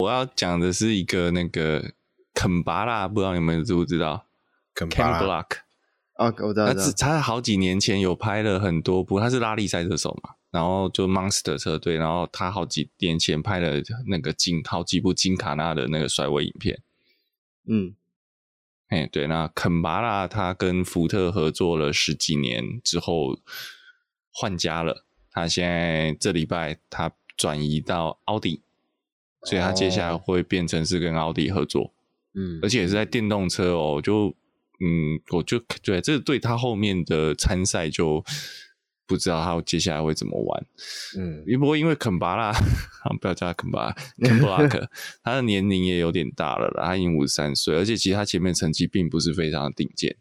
我要讲的是一个那个肯巴拉，不知道你们知不知道？肯巴拉 Block 啊，我知道。他他好几年前有拍了很多部，他是拉力赛车手嘛，然后就 Monster 车队，然后他好几年前拍了那个金好几部金卡纳的那个甩尾影片。嗯，哎，对，那肯巴拉他跟福特合作了十几年之后换家了，他现在这礼拜他转移到奥迪，所以他接下来会变成是跟奥迪合作。嗯，而且也是在电动车哦，就嗯，我就对这对他后面的参赛就不知道他接下来会怎么玩。嗯，不过因为肯巴拉，不要叫他肯巴拉，肯布拉克，他的年龄也有点大了啦，他已经五十三岁，而且其实他前面成绩并不是非常的顶尖。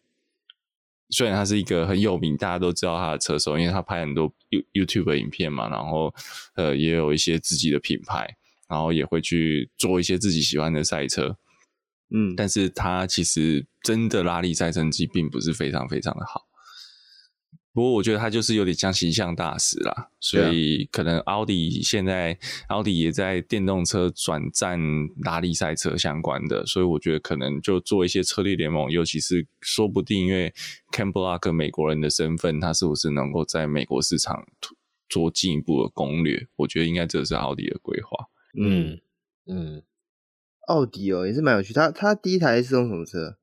虽然他是一个很有名，大家都知道他的车手，因为他拍很多 You YouTube 的影片嘛，然后呃也有一些自己的品牌，然后也会去做一些自己喜欢的赛车。嗯，但是他其实真的拉力赛成绩并不是非常非常的好。不过我觉得他就是有点像形象大使啦，所以可能奥迪现在奥迪也在电动车转战拉力赛车相关的，所以我觉得可能就做一些车力联盟，尤其是说不定因为 Ken Block 美国人的身份，他是不是能够在美国市场做进一步的攻略？我觉得应该这是奥迪的规划。嗯嗯。奥迪哦，也是蛮有趣。他他第一台是用什么车？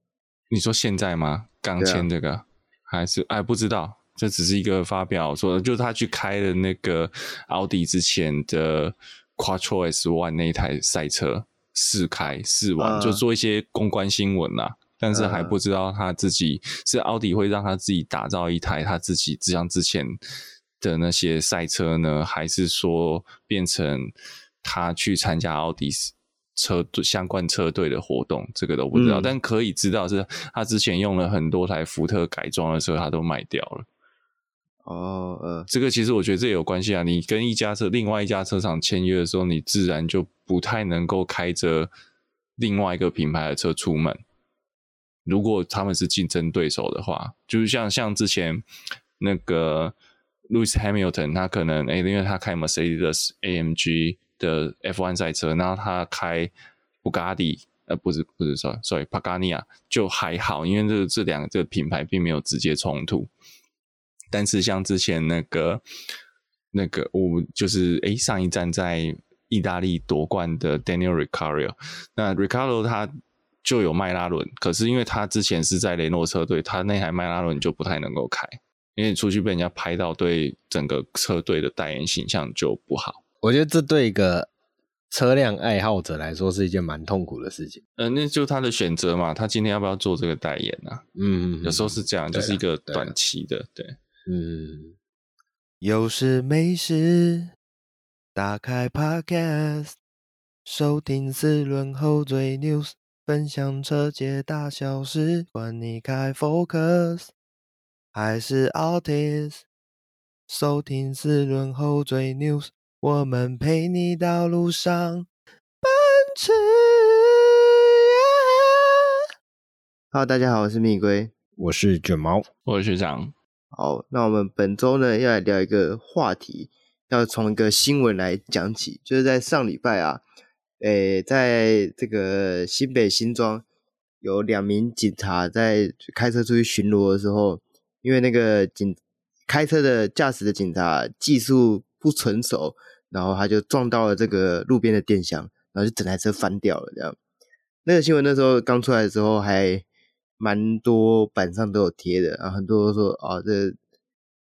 你说现在吗？刚签这个、啊、还是哎不知道？这只是一个发表说的，就是他去开了那个奥迪之前的 Quattro S One 那一台赛车试开试玩，uh, 就做一些公关新闻啦。但是还不知道他自己是奥迪会让他自己打造一台他自己像之前的那些赛车呢，还是说变成他去参加奥迪？车队相关车队的活动，这个都不知道，嗯、但可以知道是他之前用了很多台福特改装的车，他都卖掉了。哦，呃，这个其实我觉得这也有关系啊。你跟一家车、另外一家车厂签约的时候，你自然就不太能够开着另外一个品牌的车出门。如果他们是竞争对手的话，就是像像之前那个 Lewis Hamilton，他可能诶、欸，因为他开 Mercedes AMG。的 F1 赛车，然后他开布加迪，呃，不是不是，sorry，sorry，帕加尼亚就还好，因为这这两个这个品牌并没有直接冲突。但是像之前那个那个，我就是诶上一站在意大利夺冠的 Daniel Ricciardo，那 Ricciardo 他就有迈拉伦，可是因为他之前是在雷诺车队，他那台迈拉伦就不太能够开，因为出去被人家拍到，对整个车队的代言形象就不好。我觉得这对一个车辆爱好者来说是一件蛮痛苦的事情。嗯、呃，那就他的选择嘛，他今天要不要做这个代言呢、啊？嗯，有时候是这样，就是一个短期的，对，对。嗯，有事没事，打开 Podcast，收听四轮后嘴 News，分享车界大小事，管你开 Focus 还是 Altis，收听四轮后嘴 News。我们陪你到路上奔驰。Hello，大家好，我是蜜龟，我是卷毛，我是学长。好，那我们本周呢要来聊一个话题，要从一个新闻来讲起，就是在上礼拜啊，诶，在这个新北新庄有两名警察在开车出去巡逻的时候，因为那个警开车的驾驶的警察技术不纯熟。然后他就撞到了这个路边的电箱，然后就整台车翻掉了。这样，那个新闻那时候刚出来的时候，还蛮多板上都有贴的，然后很多都说啊，这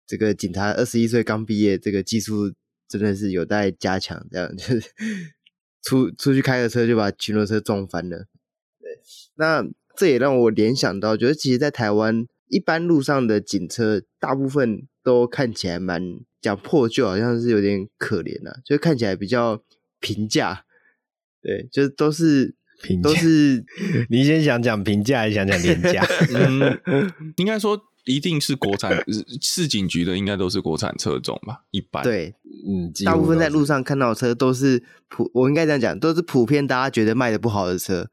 这个警察二十一岁刚毕业，这个技术真的是有待加强。这样就是 出出去开个车就把巡逻车撞翻了。对，那这也让我联想到，觉得其实，在台湾一般路上的警车，大部分都看起来蛮。讲破旧好像是有点可怜啊，就看起来比较平价，对，就都是平，都是你先想讲平价，还是想讲廉价？嗯，应该说一定是国产市警局的，应该都是国产车种吧？一般对，嗯，大部分在路上看到的车都是普，我应该这样讲，都是普遍大家觉得卖的不好的车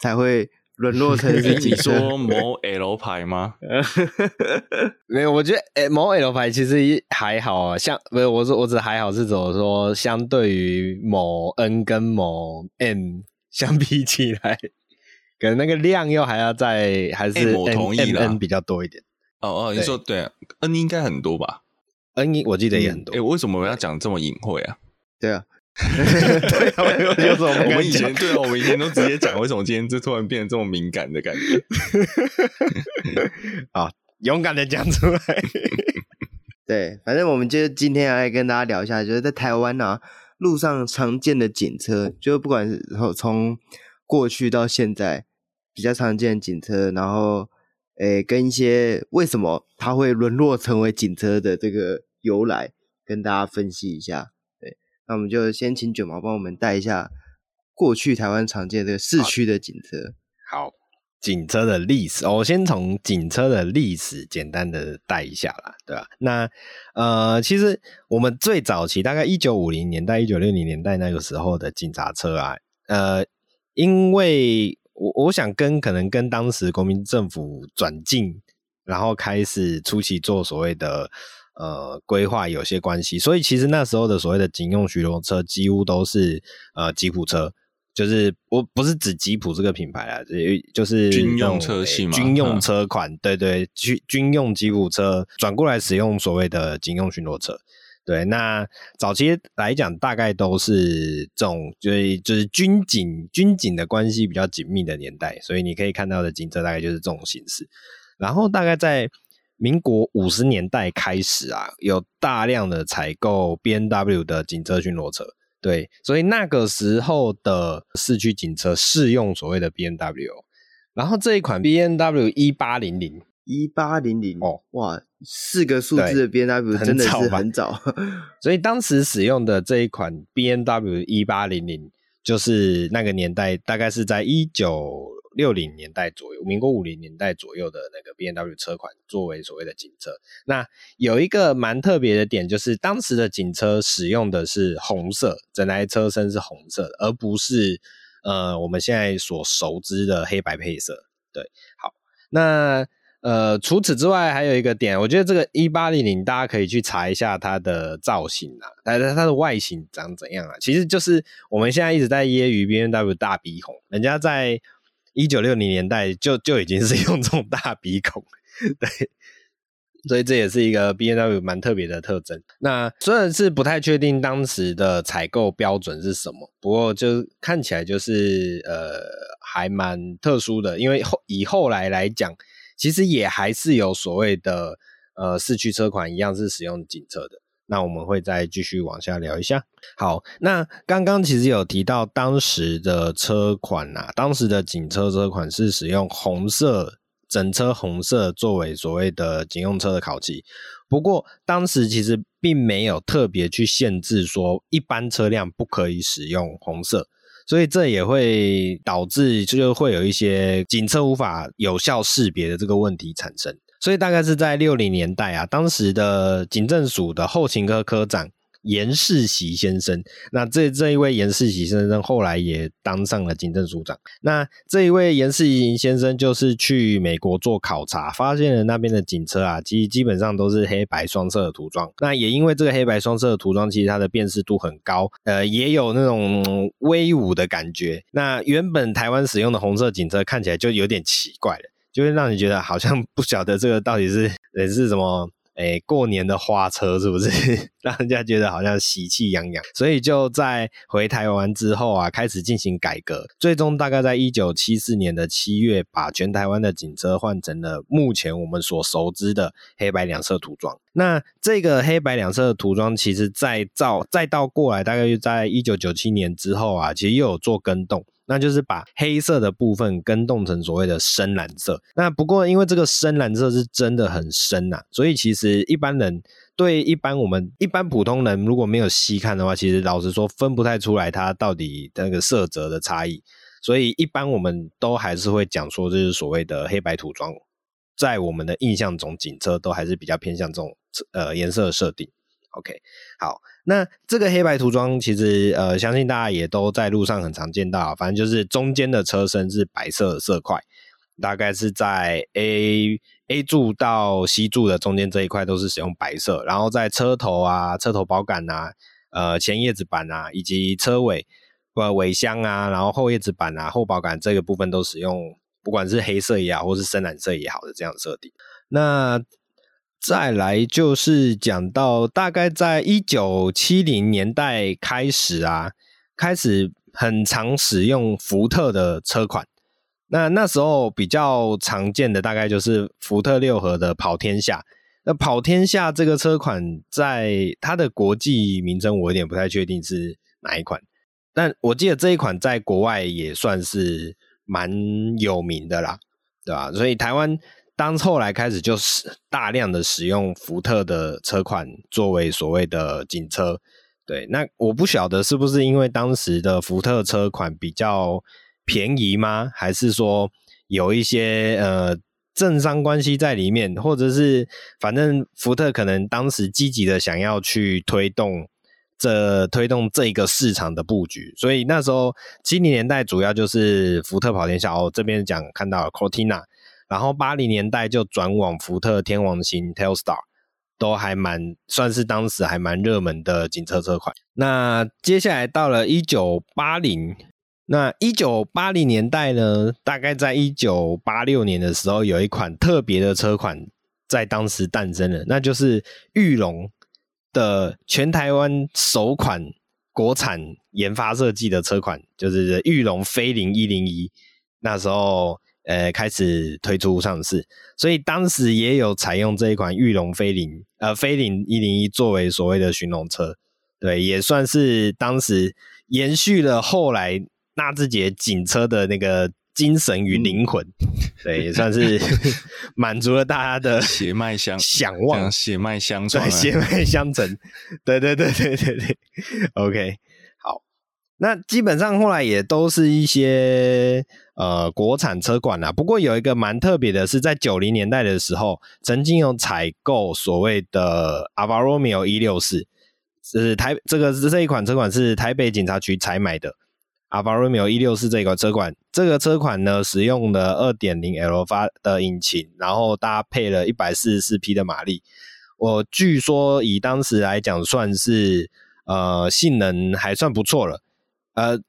才会沦落成 是你说某 L 牌吗？没有，我觉得诶某 L 牌其实还好啊，像不是我说我只还好是怎么说，相对于某 N 跟某 M 相比起来，可能那个量又还要再还是 N, 我同意 M N 比较多一点。哦哦，你说对，N 应该很多吧？N 我记得也很多。哎、嗯，为什么我要讲这么隐晦啊？对啊。对啊，我 们以前对啊，我们以前都直接讲，为什么今天就突然变得这么敏感的感觉？啊，勇敢的讲出来。对，反正我们就今天来跟大家聊一下，就是在台湾啊，路上常见的警车，就不管是从过去到现在比较常见的警车，然后诶，跟一些为什么它会沦落成为警车的这个由来，跟大家分析一下。那我们就先请卷毛帮我们带一下过去台湾常见的这个市区的警车。好，好，警车的历史，我先从警车的历史简单的带一下啦，对吧？那呃，其实我们最早期大概一九五零年代、一九六零年代那个时候的警察车啊，呃，因为我我想跟可能跟当时国民政府转进，然后开始初期做所谓的。呃，规划有些关系，所以其实那时候的所谓的警用巡逻车，几乎都是呃吉普车，就是我不是指吉普这个品牌啊，就是军用车系嘛，军用车款，对对，军军用吉普车转过来使用所谓的警用巡逻车，对，那早期来讲，大概都是这种，就是就是军警军警的关系比较紧密的年代，所以你可以看到的警车大概就是这种形式，然后大概在。民国五十年代开始啊，有大量的采购 B N W 的警车巡逻车，对，所以那个时候的市区警车适用所谓的 B N W，然后这一款 B N W 一八零零。一八零零哦，哇，四个数字的 B N W 真的是很早，所以当时使用的这一款 B N W 一八零零，就是那个年代大概是在一九。六零年代左右，民国五零年代左右的那个 BMW 车款，作为所谓的警车。那有一个蛮特别的点，就是当时的警车使用的是红色，整台车身是红色的，而不是呃我们现在所熟知的黑白配色。对，好，那呃除此之外还有一个点，我觉得这个一八零零大家可以去查一下它的造型啊，它的它的外形长怎样啊？其实就是我们现在一直在揶揄 BMW 大鼻孔，人家在。一九六零年代就就已经是用这种大鼻孔，对，所以这也是一个 BMW 蛮特别的特征。那虽然是不太确定当时的采购标准是什么，不过就看起来就是呃还蛮特殊的，因为后以后来来讲，其实也还是有所谓的呃四驱车款一样是使用警车的。那我们会再继续往下聊一下。好，那刚刚其实有提到当时的车款啊，当时的警车车款是使用红色，整车红色作为所谓的警用车的考漆。不过当时其实并没有特别去限制说一般车辆不可以使用红色，所以这也会导致就是会有一些警车无法有效识别的这个问题产生。所以大概是在六零年代啊，当时的警政署的后勤科科长严世袭先生，那这这一位严世袭先生后来也当上了警政署长。那这一位严世袭先生就是去美国做考察，发现了那边的警车啊，其实基本上都是黑白双色的涂装。那也因为这个黑白双色的涂装，其实它的辨识度很高，呃，也有那种威武的感觉。那原本台湾使用的红色警车看起来就有点奇怪了。就会让你觉得好像不晓得这个到底是 也是什么诶，过年的花车是不是？让人家觉得好像喜气洋洋。所以就在回台湾之后啊，开始进行改革，最终大概在一九七四年的七月，把全台湾的警车换成了目前我们所熟知的黑白两色涂装。那这个黑白两色的涂装，其实再造再到过来，大概就在一九九七年之后啊，其实又有做更动。那就是把黑色的部分更动成所谓的深蓝色。那不过因为这个深蓝色是真的很深呐、啊，所以其实一般人对一般我们一般普通人如果没有细看的话，其实老实说分不太出来它到底那个色泽的差异。所以一般我们都还是会讲说这是所谓的黑白涂装，在我们的印象中，警车都还是比较偏向这种呃颜色设定。OK，好，那这个黑白涂装其实呃，相信大家也都在路上很常见到，反正就是中间的车身是白色的色块，大概是在 A A 柱到 C 柱的中间这一块都是使用白色，然后在车头啊、车头保杆啊、呃前叶子板啊以及车尾呃尾箱啊，然后后叶子板啊、后保杆这个部分都使用不管是黑色也好，或是深蓝色也好的这样的设定，那。再来就是讲到大概在一九七零年代开始啊，开始很常使用福特的车款。那那时候比较常见的大概就是福特六合的跑天下。那跑天下这个车款在它的国际名称我有点不太确定是哪一款，但我记得这一款在国外也算是蛮有名的啦，对吧？所以台湾。当后来开始就是大量的使用福特的车款作为所谓的警车，对，那我不晓得是不是因为当时的福特车款比较便宜吗？还是说有一些呃政商关系在里面，或者是反正福特可能当时积极的想要去推动这推动这个市场的布局，所以那时候七零年代主要就是福特跑天下哦，这边讲看到 Cortina。然后八零年代就转往福特天王星 Telstar，都还蛮算是当时还蛮热门的警车车款。那接下来到了一九八零，那一九八零年代呢，大概在一九八六年的时候，有一款特别的车款在当时诞生了，那就是裕隆的全台湾首款国产研发设计的车款，就是裕隆飞凌一零一，那时候。呃，开始推出上市，所以当时也有采用这一款玉龙飞凌，呃，飞凌一零一作为所谓的巡龙车，对，也算是当时延续了后来纳智捷警车的那个精神与灵魂，嗯、对，也算是 满足了大家的血脉相 想望，血脉相传，血脉相承，对对对对对对，OK，好，那基本上后来也都是一些。呃，国产车款啊，不过有一个蛮特别的是，在九零年代的时候，曾经有采购所谓的 Alfa Romeo 一六四，是台这个这一款车款是台北警察局采买的 Alfa Romeo 一六四这个车款，这个车款呢，使用了二点零 L 发的引擎，然后搭配了一百四十四匹的马力，我据说以当时来讲，算是呃性能还算不错了，呃。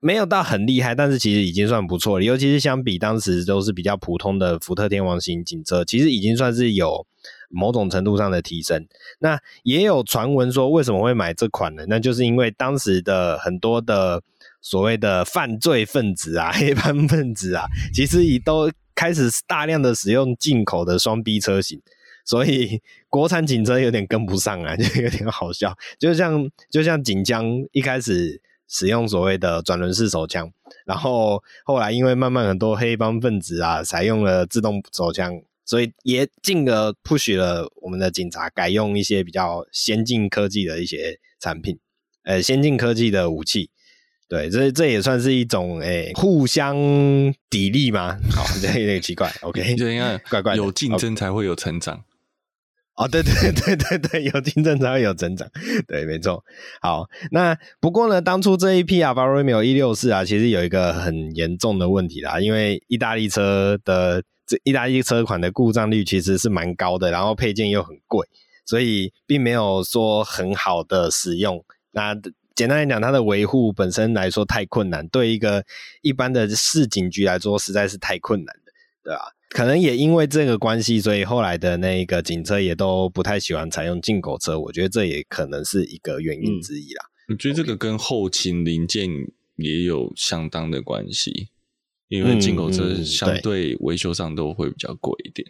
没有到很厉害，但是其实已经算不错了。尤其是相比当时都是比较普通的福特天王型警车，其实已经算是有某种程度上的提升。那也有传闻说，为什么会买这款呢？那就是因为当时的很多的所谓的犯罪分子啊、黑帮分子啊，其实已都开始大量的使用进口的双 B 车型，所以国产警车有点跟不上啊，就有点好笑。就像就像锦江一开始。使用所谓的转轮式手枪，然后后来因为慢慢很多黑帮分子啊采用了自动手枪，所以也进而 push 了我们的警察改用一些比较先进科技的一些产品，呃，先进科技的武器。对，这这也算是一种诶、欸、互相砥砺嘛？好，这有点奇怪。OK，就应该 怪怪的，有竞争才会有成长。哦，对对 对对对，有竞争才会有增长，对，没错。好，那不过呢，当初这一批 Alfa Romeo 一六四啊，其实有一个很严重的问题啦，因为意大利车的这意大利车款的故障率其实是蛮高的，然后配件又很贵，所以并没有说很好的使用。那简单来讲，它的维护本身来说太困难，对一个一般的市警局来说实在是太困难的，对吧？可能也因为这个关系，所以后来的那个警车也都不太喜欢采用进口车。我觉得这也可能是一个原因之一啦。我觉得这个跟后勤零件也有相当的关系，因为进口车相对维修上都会比较贵一点。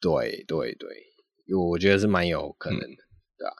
对对对，我觉得是蛮有可能的，对吧？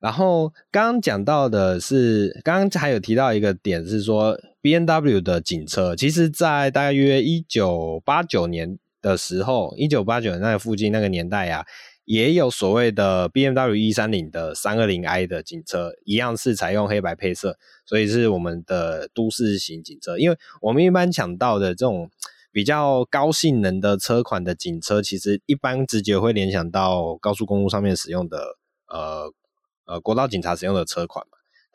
然后刚刚讲到的是，刚刚还有提到一个点是说，BMW 的警车，其实在大约一九八九年。的时候，一九八九那个附近那个年代啊，也有所谓的 BMW 一三零的三二零 i 的警车，一样是采用黑白配色，所以是我们的都市型警车。因为我们一般抢到的这种比较高性能的车款的警车，其实一般直觉会联想到高速公路上面使用的呃呃国道警察使用的车款。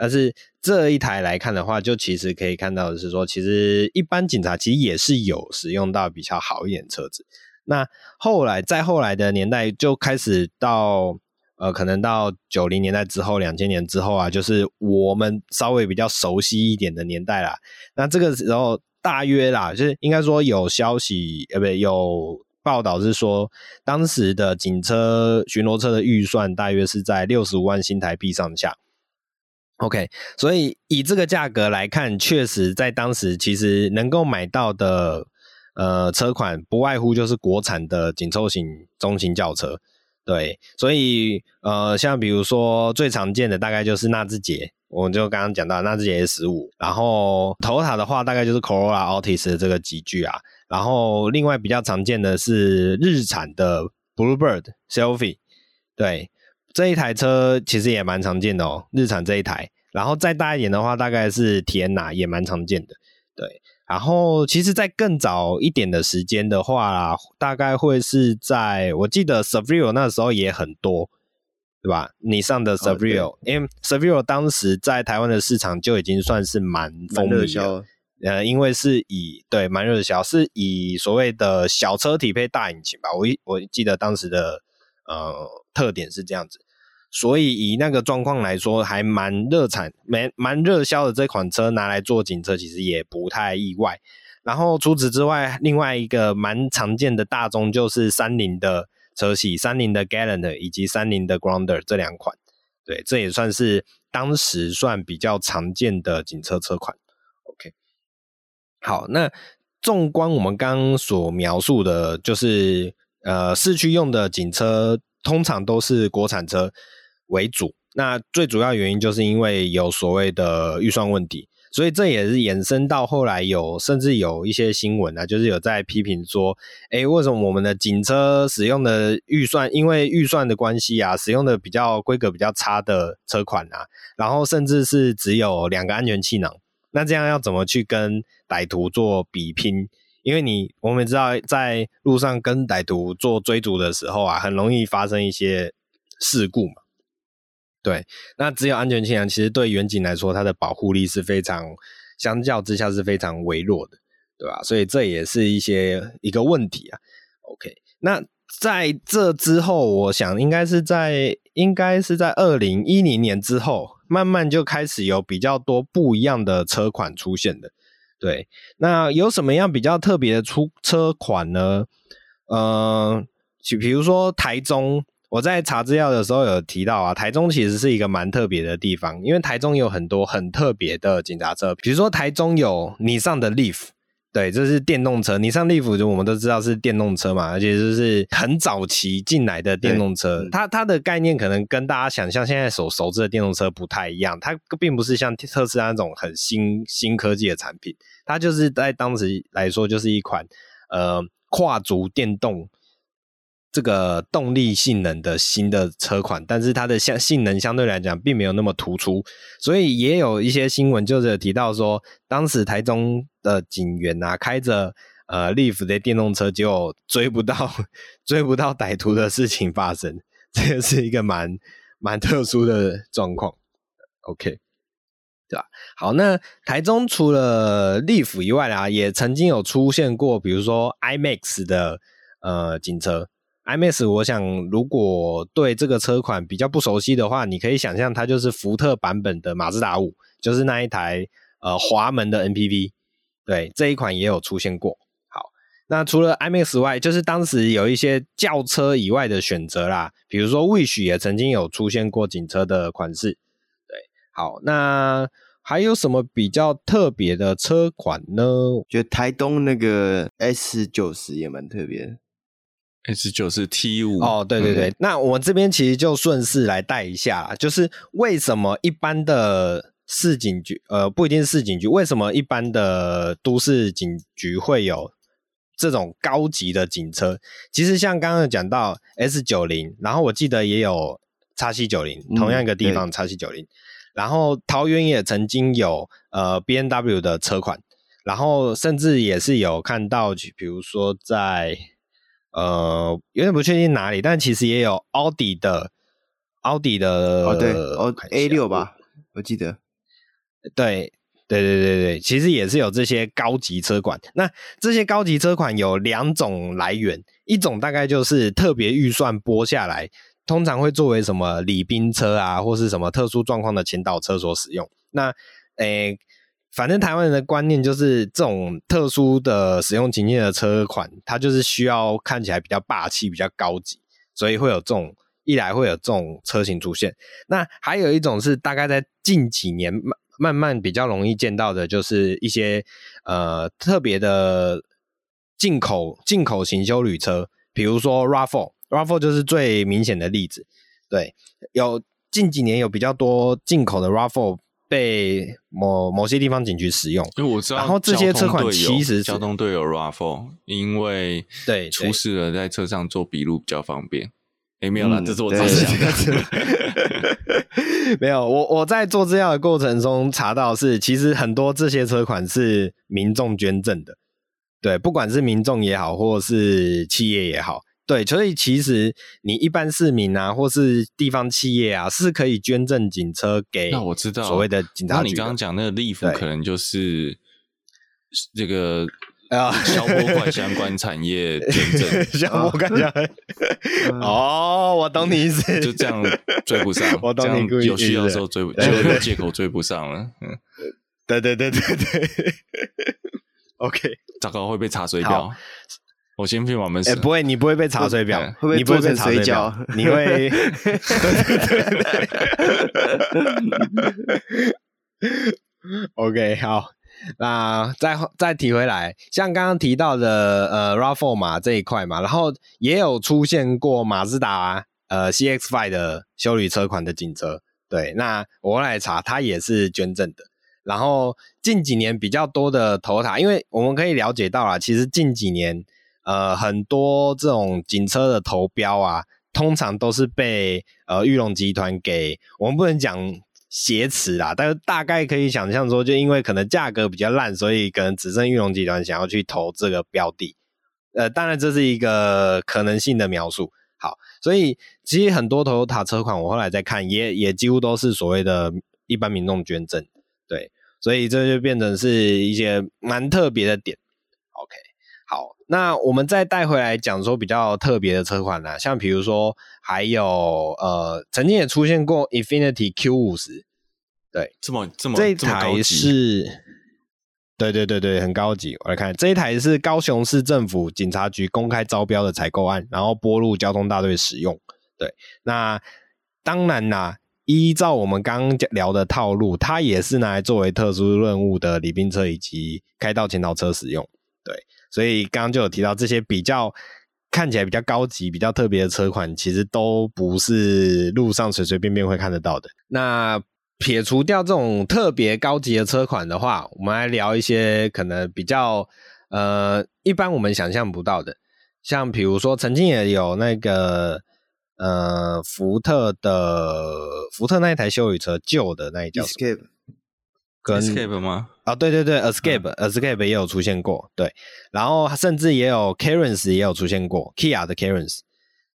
但是这一台来看的话，就其实可以看到的是说，其实一般警察其实也是有使用到比较好一点车子。那后来再后来的年代就开始到呃，可能到九零年代之后，两千年之后啊，就是我们稍微比较熟悉一点的年代啦。那这个时候大约啦，就是应该说有消息呃，不对，有报道是说，当时的警车巡逻车的预算大约是在六十五万新台币上下。OK，所以以这个价格来看，确实在当时其实能够买到的。呃，车款不外乎就是国产的紧凑型中型轿车，对，所以呃，像比如说最常见的大概就是纳智捷，我们就刚刚讲到纳智捷 S 十五，然后头塔的话大概就是 Corolla Altis 的这个级距啊，然后另外比较常见的是日产的 Bluebird Selfie，对，这一台车其实也蛮常见的哦，日产这一台，然后再大一点的话大概是 Teana 也蛮常见的，对。然后，其实，在更早一点的时间的话，大概会是在我记得 Seville 那时候也很多，对吧？你上的 Seville，、哦、因为 Seville 当时在台湾的市场就已经算是蛮风靡的，呃，因为是以对蛮热销，是以所谓的小车体配大引擎吧。我我记得当时的呃特点是这样子。所以以那个状况来说，还蛮热产、蛮蛮热销的这款车拿来做警车，其实也不太意外。然后除此之外，另外一个蛮常见的大宗就是三菱的车系，三菱的 Gallant 以及三菱的 Grandeur 这两款。对，这也算是当时算比较常见的警车车款。OK，好，那纵观我们刚刚所描述的，就是呃市区用的警车，通常都是国产车。为主，那最主要原因就是因为有所谓的预算问题，所以这也是衍生到后来有甚至有一些新闻啊，就是有在批评说，诶，为什么我们的警车使用的预算，因为预算的关系啊，使用的比较规格比较差的车款啊，然后甚至是只有两个安全气囊，那这样要怎么去跟歹徒做比拼？因为你我们知道在路上跟歹徒做追逐的时候啊，很容易发生一些事故嘛。对，那只有安全气囊，其实对远景来说，它的保护力是非常，相较之下是非常微弱的，对吧？所以这也是一些一个问题啊。OK，那在这之后，我想应该是在应该是在二零一零年之后，慢慢就开始有比较多不一样的车款出现的。对，那有什么样比较特别的出车款呢？呃，就比如说台中。我在查资料的时候有提到啊，台中其实是一个蛮特别的地方，因为台中有很多很特别的警察车，比如说台中有你上的 Leaf，对，这是电动车，Nissan Leaf 就我们都知道是电动车嘛，而且就是很早期进来的电动车，它它的概念可能跟大家想象现在所熟知的电动车不太一样，它并不是像特斯拉那种很新新科技的产品，它就是在当时来说就是一款呃跨足电动。这个动力性能的新的车款，但是它的相性能相对来讲并没有那么突出，所以也有一些新闻就是提到说，当时台中的警员啊开着呃 Leaf 的电动车，就追不到 追不到歹徒的事情发生，这个是一个蛮蛮特殊的状况。OK，对吧？好，那台中除了 Leaf 以外啊，也曾经有出现过，比如说 IMAX 的呃警车。IMAX，我想如果对这个车款比较不熟悉的话，你可以想象它就是福特版本的马自达五，就是那一台呃滑门的 MPV。对，这一款也有出现过。好，那除了 IMAX 外，就是当时有一些轿车以外的选择啦，比如说 Wish 也曾经有出现过警车的款式。对，好，那还有什么比较特别的车款呢？觉得台东那个 S 九十也蛮特别的。S 九是 T 五哦，对对对，嗯、那我们这边其实就顺势来带一下，就是为什么一般的市警局，呃，不一定是市警局，为什么一般的都市警局会有这种高级的警车？其实像刚刚讲到 S 九零，然后我记得也有叉 C 九零，同样一个地方叉 C 九零，然后桃园也曾经有呃 B N W 的车款，然后甚至也是有看到，比如说在。呃，有点不确定哪里，但其实也有奥迪的奥迪的哦对哦 A 六吧，我记得。对对对对对，其实也是有这些高级车款。那这些高级车款有两种来源，一种大概就是特别预算拨下来，通常会作为什么礼宾车啊，或是什么特殊状况的前导车所使用。那诶。反正台湾人的观念就是，这种特殊的使用情境的车款，它就是需要看起来比较霸气、比较高级，所以会有这种一来会有这种车型出现。那还有一种是大概在近几年慢慢慢比较容易见到的，就是一些呃特别的进口进口型修旅车，比如说 RAV4，RAV4 就是最明显的例子。对，有近几年有比较多进口的 RAV4。被某某些地方警局使用，因为我知道，然后这些车款其实交通队有 Raffle，因为对出事了，在车上做笔录比较方便。哎，没有啦，这是我自己想的。没有，我我在做资料的过程中查到是，其实很多这些车款是民众捐赠的，对，不管是民众也好，或是企业也好。对，所以其实你一般市民啊，或是地方企业啊，是可以捐赠警车给。那我知道所谓的警察局。那你刚刚讲那个利夫，可能就是这个啊，消波块相关产业捐赠。消波块相关。哦，我懂你意思。就这样追不上，我懂你意思。有需要的时候追不，就有借口追不上了。嗯，对对对对对。OK，糟糕，会被查水表。我先去网门。哎，不会，你不会被查水表，会不会你不会被查水表？你会。OK，好，那再再提回来，像刚刚提到的呃 RAV4 嘛这一块嘛，然后也有出现过马自达呃 CX-5 的修理车款的警车，对，那我来查，它也是捐赠的。然后近几年比较多的 Toyota，因为我们可以了解到啊，其实近几年。呃，很多这种警车的投标啊，通常都是被呃玉龙集团给，我们不能讲挟持啦，但是大概可以想象说，就因为可能价格比较烂，所以可能只剩玉龙集团想要去投这个标的。呃，当然这是一个可能性的描述。好，所以其实很多 Toyota 车款，我后来再看，也也几乎都是所谓的一般民众捐赠。对，所以这就变成是一些蛮特别的点。OK。好，那我们再带回来讲说比较特别的车款呢，像比如说还有呃，曾经也出现过 Infinity Q 五十，对，这么这么这一台是，对对对对，很高级。我来看这一台是高雄市政府警察局公开招标的采购案，然后拨入交通大队使用。对，那当然啦，依照我们刚刚聊的套路，它也是拿来作为特殊任务的礼宾车以及开道前导车使用。对。所以刚刚就有提到这些比较看起来比较高级、比较特别的车款，其实都不是路上随随便便会看得到的。那撇除掉这种特别高级的车款的话，我们来聊一些可能比较呃一般我们想象不到的，像比如说曾经也有那个呃福特的福特那一台修理车旧的那一叫 Escape 跟 Escape 吗？啊、哦，对对对，Escape，Escape、嗯、Escape 也有出现过，对，然后甚至也有 Carens 也有出现过，Kia 的 Carens，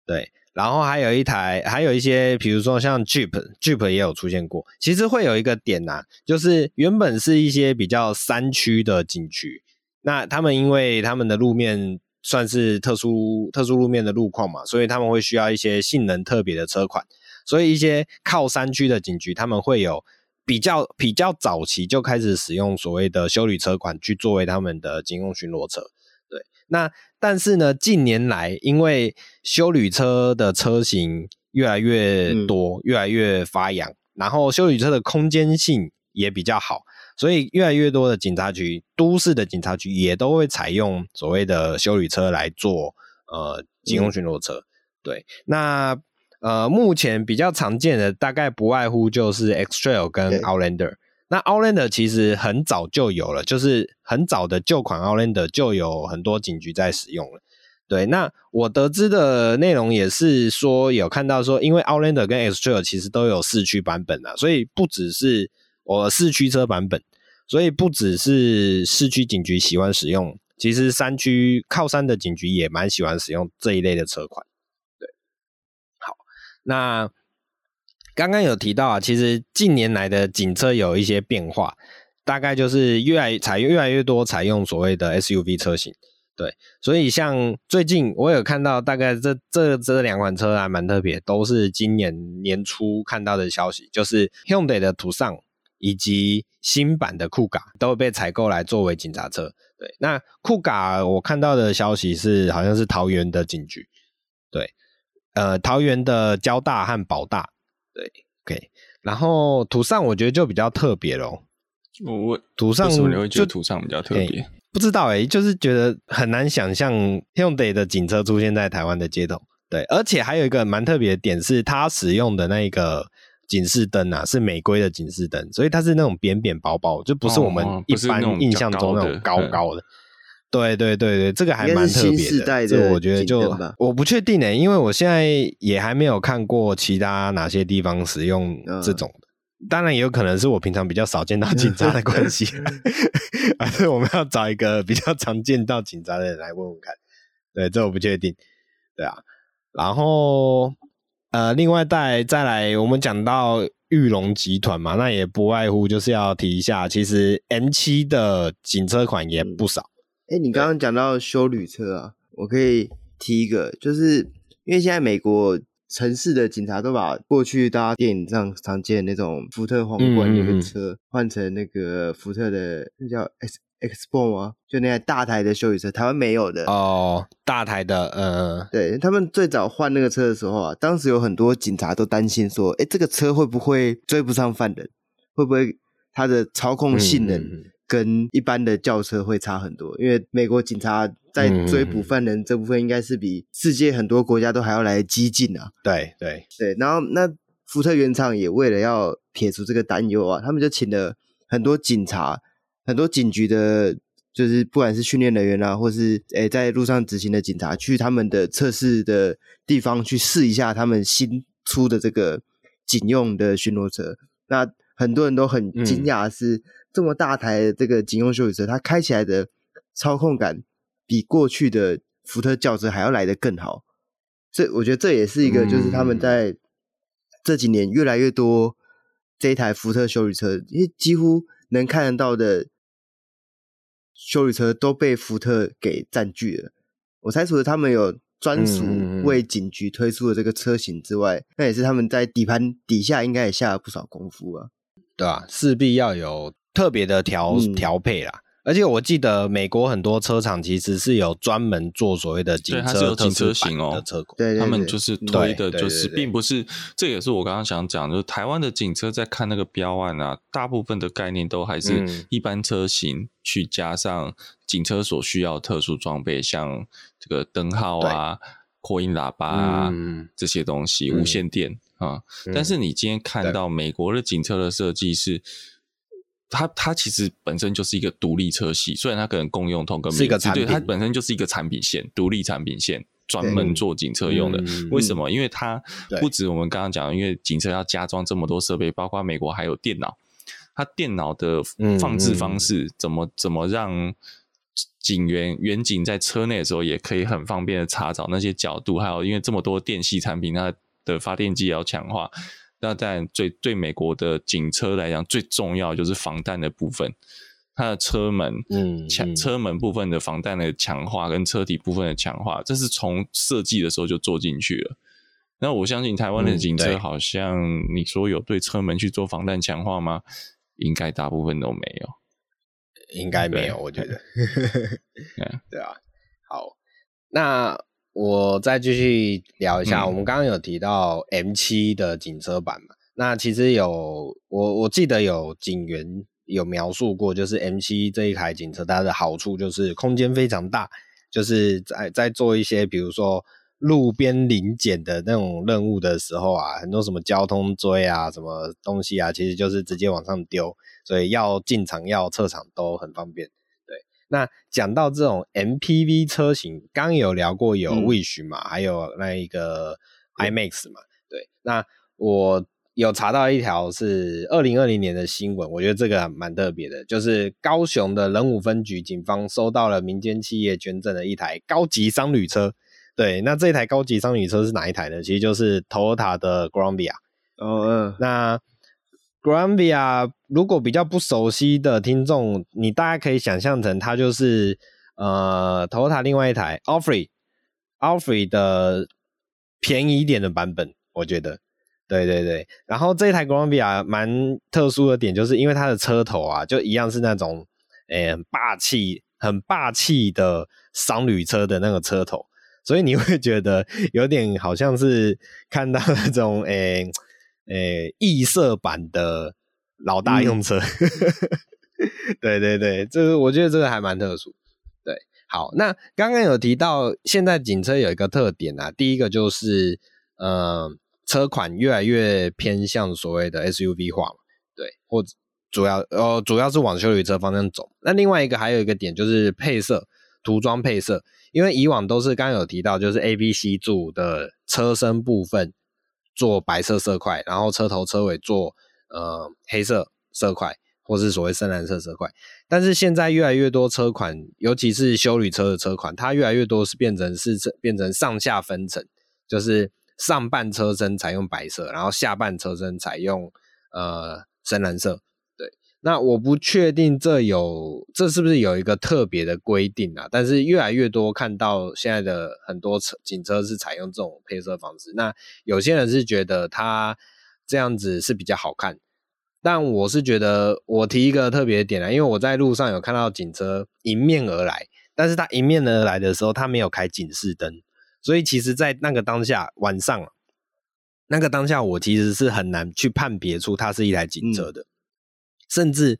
对，然后还有一台，还有一些，比如说像 Jeep，Jeep 也有出现过。其实会有一个点呐、啊，就是原本是一些比较山区的景区，那他们因为他们的路面算是特殊特殊路面的路况嘛，所以他们会需要一些性能特别的车款，所以一些靠山区的景区，他们会有。比较比较早期就开始使用所谓的修理车款去作为他们的警用巡逻车，对。那但是呢，近年来因为修理车的车型越来越多，嗯、越来越发扬，然后修理车的空间性也比较好，所以越来越多的警察局、都市的警察局也都会采用所谓的修理车来做呃警用巡逻车，嗯、对。那呃，目前比较常见的大概不外乎就是 X Trail 跟 Outlander。那 Outlander 其实很早就有了，就是很早的旧款 Outlander 就有很多警局在使用了。对，那我得知的内容也是说，有看到说，因为 Outlander 跟 X Trail 其实都有四驱版本啊，所以不只是我四驱车版本，所以不只是市区警局喜欢使用，其实山区靠山的警局也蛮喜欢使用这一类的车款。那刚刚有提到啊，其实近年来的警车有一些变化，大概就是越来采用越来越多采用所谓的 SUV 车型。对，所以像最近我有看到，大概这这这两款车还蛮特别，都是今年年初看到的消息，就是 Hyundai 的途尚以及新版的酷咖都被采购来作为警察车。对，那酷咖我看到的消息是，好像是桃园的警局，对，呃，桃园的交大和保大，对，OK，然后土上我觉得就比较特别咯。我途尚为什么你会觉得途尚比较特别？不知道诶、欸，就是觉得很难想象 Hyundai 的警车出现在台湾的街头。对，而且还有一个蛮特别的点是，它使用的那个警示灯啊，是美规的警示灯，所以它是那种扁扁薄薄，就不是我们一般印象中那种高高的。对对对对，这个还蛮特别的。这我觉得就我不确定呢、欸，因为我现在也还没有看过其他哪些地方使用这种的。当然也有可能是我平常比较少见到警察的关系，还是我们要找一个比较常见到警察的人来问问看。对，这我不确定。对啊，然后呃，另外再再来，我们讲到玉龙集团嘛，那也不外乎就是要提一下，其实 M 七的警车款也不少。哎、嗯，你刚刚讲到修旅车啊，我可以提一个，就是因为现在美国。城市的警察都把过去大家电影上常见的那种福特皇冠那个车换成那个福特的，那叫 X Export 吗？就那台大台的修旅车，台湾没有的哦，大台的，呃，对，他们最早换那个车的时候啊，当时有很多警察都担心说，哎，这个车会不会追不上犯人？会不会它的操控性能？嗯跟一般的轿车会差很多，因为美国警察在追捕犯人这部分应该是比世界很多国家都还要来激进啊。对对对，然后那福特原厂也为了要撇除这个担忧啊，他们就请了很多警察、很多警局的，就是不管是训练人员啊，或是诶在路上执行的警察，去他们的测试的地方去试一下他们新出的这个警用的巡逻车。那很多人都很惊讶是。嗯这么大台的这个警用修理车，它开起来的操控感比过去的福特轿车还要来得更好。这我觉得这也是一个，就是他们在这几年越来越多这一台福特修理车，因为几乎能看得到的修理车都被福特给占据了。我猜除了他们有专属为警局推出的这个车型之外，那也是他们在底盘底下应该也下了不少功夫啊。对啊，势必要有。特别的调调配啦，而且我记得美国很多车厂其实是有专门做所谓的警车特车型的车款，对，他们就是推的，就是并不是，这也是我刚刚想讲，就是台湾的警车在看那个标案啊，大部分的概念都还是一般车型去加上警车所需要特殊装备，像这个灯号啊、扩音喇叭啊这些东西，无线电啊。但是你今天看到美国的警车的设计是。它它其实本身就是一个独立车系，虽然它可能共用同个名字，是一个产品，对，它本身就是一个产品线，独立产品线，专门做警车用的。为什么？因为它不止我们刚刚讲，因为警车要加装这么多设备，包括美国还有电脑，它电脑的放置方式怎么怎么让警员员警在车内的时候也可以很方便的查找那些角度，还有因为这么多电系产品，它的发电机也要强化。那在最对美国的警车来讲，最重要就是防弹的部分，它的车门，嗯，强车门部分的防弹的强化跟车体部分的强化，这是从设计的时候就做进去了。那我相信台湾的警车好像你说有对车门去做防弹强化吗？应该大部分都没有，应该没有，我觉得，对啊，好，那。我再继续聊一下，嗯、我们刚刚有提到 M7 的警车版嘛？那其实有我我记得有警员有描述过，就是 M7 这一台警车，它的好处就是空间非常大，就是在在做一些比如说路边临检的那种任务的时候啊，很多什么交通锥啊、什么东西啊，其实就是直接往上丢，所以要进场要撤场都很方便。那讲到这种 MPV 车型，刚有聊过有 Wish 嘛，嗯、还有那一个 iMAX 嘛，对。那我有查到一条是二零二零年的新闻，我觉得这个蛮特别的，就是高雄的仁武分局警方收到了民间企业捐赠的一台高级商旅车。对，那这台高级商旅车是哪一台呢？其实就是 Toyota 的 Columbia。哦，嗯，那 Granvia 如果比较不熟悉的听众，你大概可以想象成它就是呃，Toyota 另外一台 Alphard，Alphard 的便宜一点的版本，我觉得。对对对，然后这台 Granvia 蛮特殊的点，就是因为它的车头啊，就一样是那种，诶，很霸气、很霸气的商旅车的那个车头，所以你会觉得有点好像是看到那种，诶，诶，异色版的老大用车。嗯、对对对，这个我觉得这个还蛮特殊。对，好，那刚刚有提到，现在警车有一个特点啊，第一个就是，嗯、呃。车款越来越偏向所谓的 SUV 化嘛，对，或主要呃主要是往休旅车方向走。那另外一个还有一个点就是配色，涂装配色，因为以往都是刚刚有提到，就是 A、B、C 柱的车身部分做白色色块，然后车头车尾做呃黑色色块，或是所谓深蓝色色块。但是现在越来越多车款，尤其是修理车的车款，它越来越多是变成是变成上下分层，就是。上半车身采用白色，然后下半车身采用呃深蓝色。对，那我不确定这有这是不是有一个特别的规定啊？但是越来越多看到现在的很多车警车是采用这种配色方式。那有些人是觉得它这样子是比较好看，但我是觉得我提一个特别点啊，因为我在路上有看到警车迎面而来，但是它迎面而来的时候，它没有开警示灯。所以其实，在那个当下晚上，那个当下，我其实是很难去判别出它是一台警车的，嗯、甚至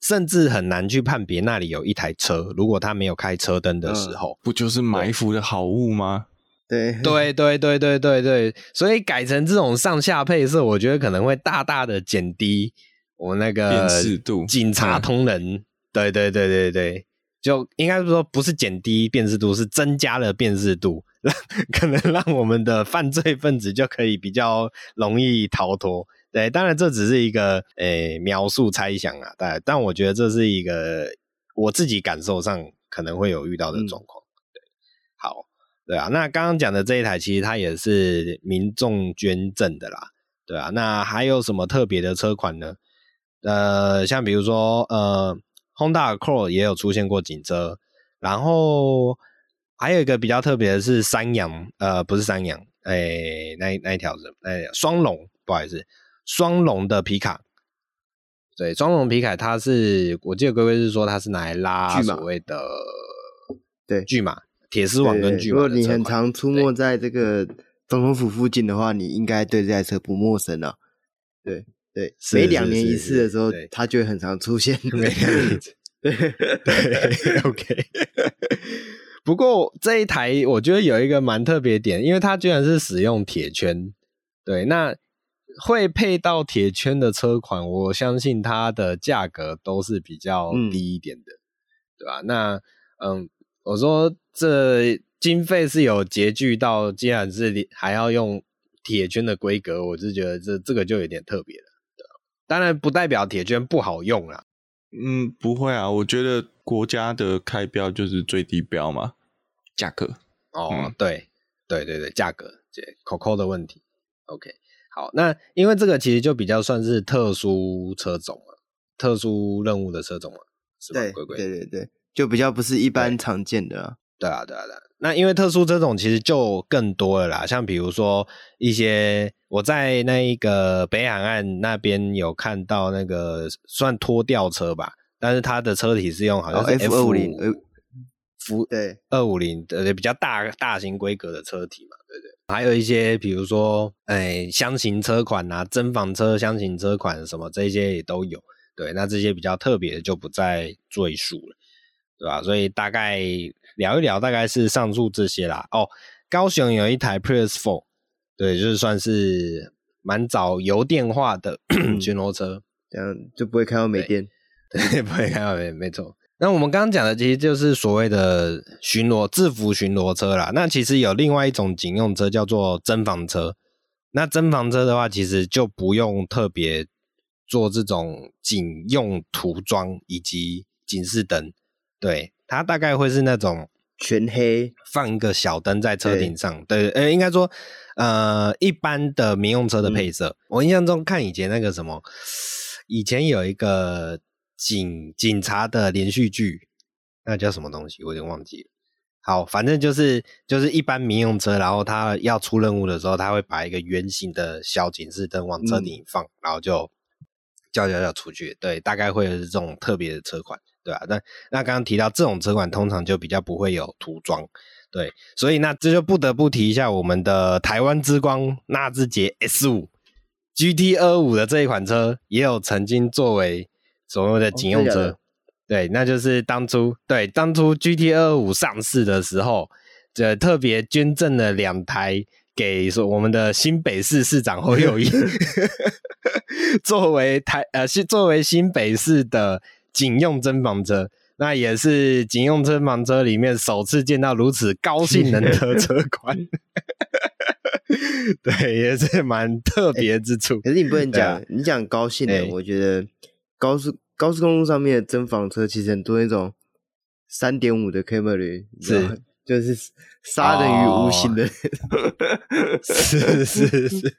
甚至很难去判别那里有一台车。如果他没有开车灯的时候，嗯、不就是埋伏的好物吗？对对对对对对对，所以改成这种上下配色，我觉得可能会大大的减低我那个辨识度。警察同仁，嗯、对对对对对，就应该是说不是减低辨识度，是增加了辨识度。可能让我们的犯罪分子就可以比较容易逃脱。对，当然这只是一个诶、欸、描述猜想啊，但但我觉得这是一个我自己感受上可能会有遇到的状况。嗯、对，好，对啊，那刚刚讲的这一台其实它也是民众捐赠的啦，对啊，那还有什么特别的车款呢？呃，像比如说呃，Honda Accord 也有出现过警车，然后。还有一个比较特别的是山羊，呃，不是山羊，哎、欸，那那一条是哎，双龙，不好意思，双龙的皮卡，对，双龙皮卡，它是我记得龟龟是说它是拿来拉所谓的对巨马铁丝网跟巨马。如果你很常出没在这个总统府附近的话，你应该对这台车不陌生了。对对，每两年一次的时候，它就会很常出现。对对，OK。不过这一台我觉得有一个蛮特别点，因为它居然是使用铁圈，对，那会配到铁圈的车款，我相信它的价格都是比较低一点的，嗯、对吧？那嗯，我说这经费是有拮据到，既然是还要用铁圈的规格，我是觉得这这个就有点特别了，对。当然不代表铁圈不好用啦，嗯，不会啊，我觉得国家的开标就是最低标嘛。价格哦，嗯、对对对对，价格这扣扣的问题。OK，好，那因为这个其实就比较算是特殊车种了，特殊任务的车种了，是吧？对，龟龟对对对，就比较不是一般常见的、啊对。对啊，对啊，对啊。那因为特殊车种其实就更多了啦，像比如说一些我在那一个北海岸那边有看到那个算拖吊车吧，但是它的车体是用好像是 F 五零、哦。F 对，二五零呃比较大大型规格的车体嘛，还有一些比如说，哎，箱型车款啊，增房车箱型车款什么这些也都有，对，那这些比较特别的就不再赘述了，对吧？所以大概聊一聊，大概是上述这些啦。哦，高雄有一台 Prius 4，对，就是算是蛮早油电化的 巡逻车，这样就不会开到没电，对，对，不会开到没，没错。那我们刚刚讲的其实就是所谓的巡逻制服巡逻车啦。那其实有另外一种警用车叫做侦防车。那侦防车的话，其实就不用特别做这种警用涂装以及警示灯。对，它大概会是那种全黑，放一个小灯在车顶上。对，呃，应该说，呃，一般的民用车的配色，嗯、我印象中看以前那个什么，以前有一个警警察的连续剧，那叫什么东西，我有点忘记了。好，反正就是就是一般民用车，然后他要出任务的时候，他会把一个圆形的小警示灯往车顶放，嗯、然后就叫叫叫出去。对，大概会是这种特别的车款，对吧、啊？那那刚刚提到这种车款，通常就比较不会有涂装，对，所以那这就不得不提一下我们的台湾之光纳智捷 S 五 GT 二五的这一款车，也有曾经作为所谓的警用车。哦对，那就是当初对当初 GT 二五上市的时候，就特别捐赠了两台给说我们的新北市市长侯友谊，作为台呃是作为新北市的警用侦防车，那也是警用侦防车里面首次见到如此高性能的车款，对，也是蛮特别之处。可是你不能讲，啊、你讲高性能，我觉得高速。高速公路上面的侦防车其实很多那种三点五的 Camry，是就是杀人于无形的、哦，是是是。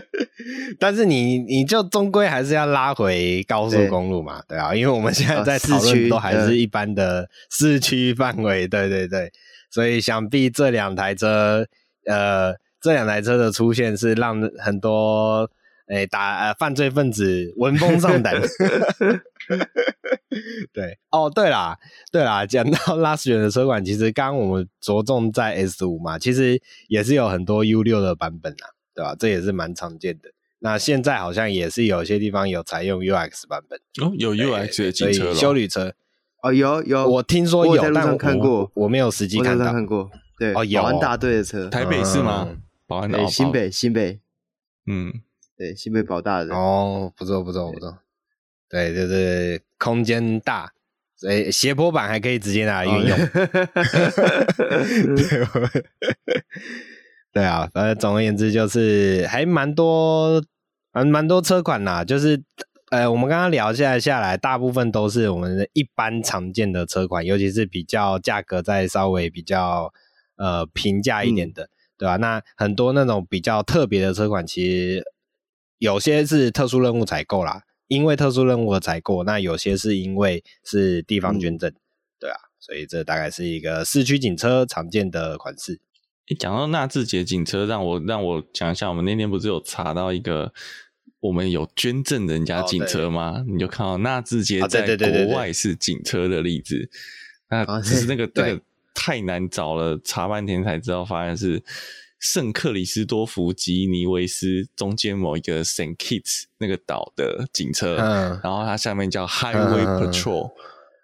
但是你你就终归还是要拉回高速公路嘛，对，对啊，因为我们现在在讨论都还是一般的市区范围，对对对，所以想必这两台车，呃，这两台车的出现是让很多。哎，打呃犯罪分子闻风丧胆。对，哦，对啦，对啦，讲到 Luxgen 的车款，其实刚刚我们着重在 S 五嘛，其实也是有很多 U 六的版本啊，对吧？这也是蛮常见的。那现在好像也是有些地方有采用 UX 版本哦，有 UX 的机车，休旅车哦，有有，我听说有，但我看过我，我没有实际看到，看过。对，哦，有保安大队的车，台北是吗？嗯、保安大队，新北，新北，嗯。对，新北保大的哦，不错不错不错，对，就是空间大，所以斜坡板还可以直接拿来运用。对，对啊，反正总而言之就是还蛮多，蛮蛮多车款啦。就是呃，我们刚刚聊下来下来，大部分都是我们一般常见的车款，尤其是比较价格再稍微比较呃平价一点的，嗯、对吧、啊？那很多那种比较特别的车款，其实。有些是特殊任务采购啦，因为特殊任务的采购，那有些是因为是地方捐赠，嗯、对啊，所以这大概是一个市区警车常见的款式。你讲到纳智捷警车，让我让我讲一下，我们那天不是有查到一个，我们有捐赠人家警车吗？哦、你就看到纳智捷在国外是警车的例子，那其实那个 那个太难找了，查半天才知道，发现是。圣克里斯多福吉尼维斯中间某一个 Saint Kitts 那个岛的警车，嗯、然后它下面叫 Highway Patrol，、嗯、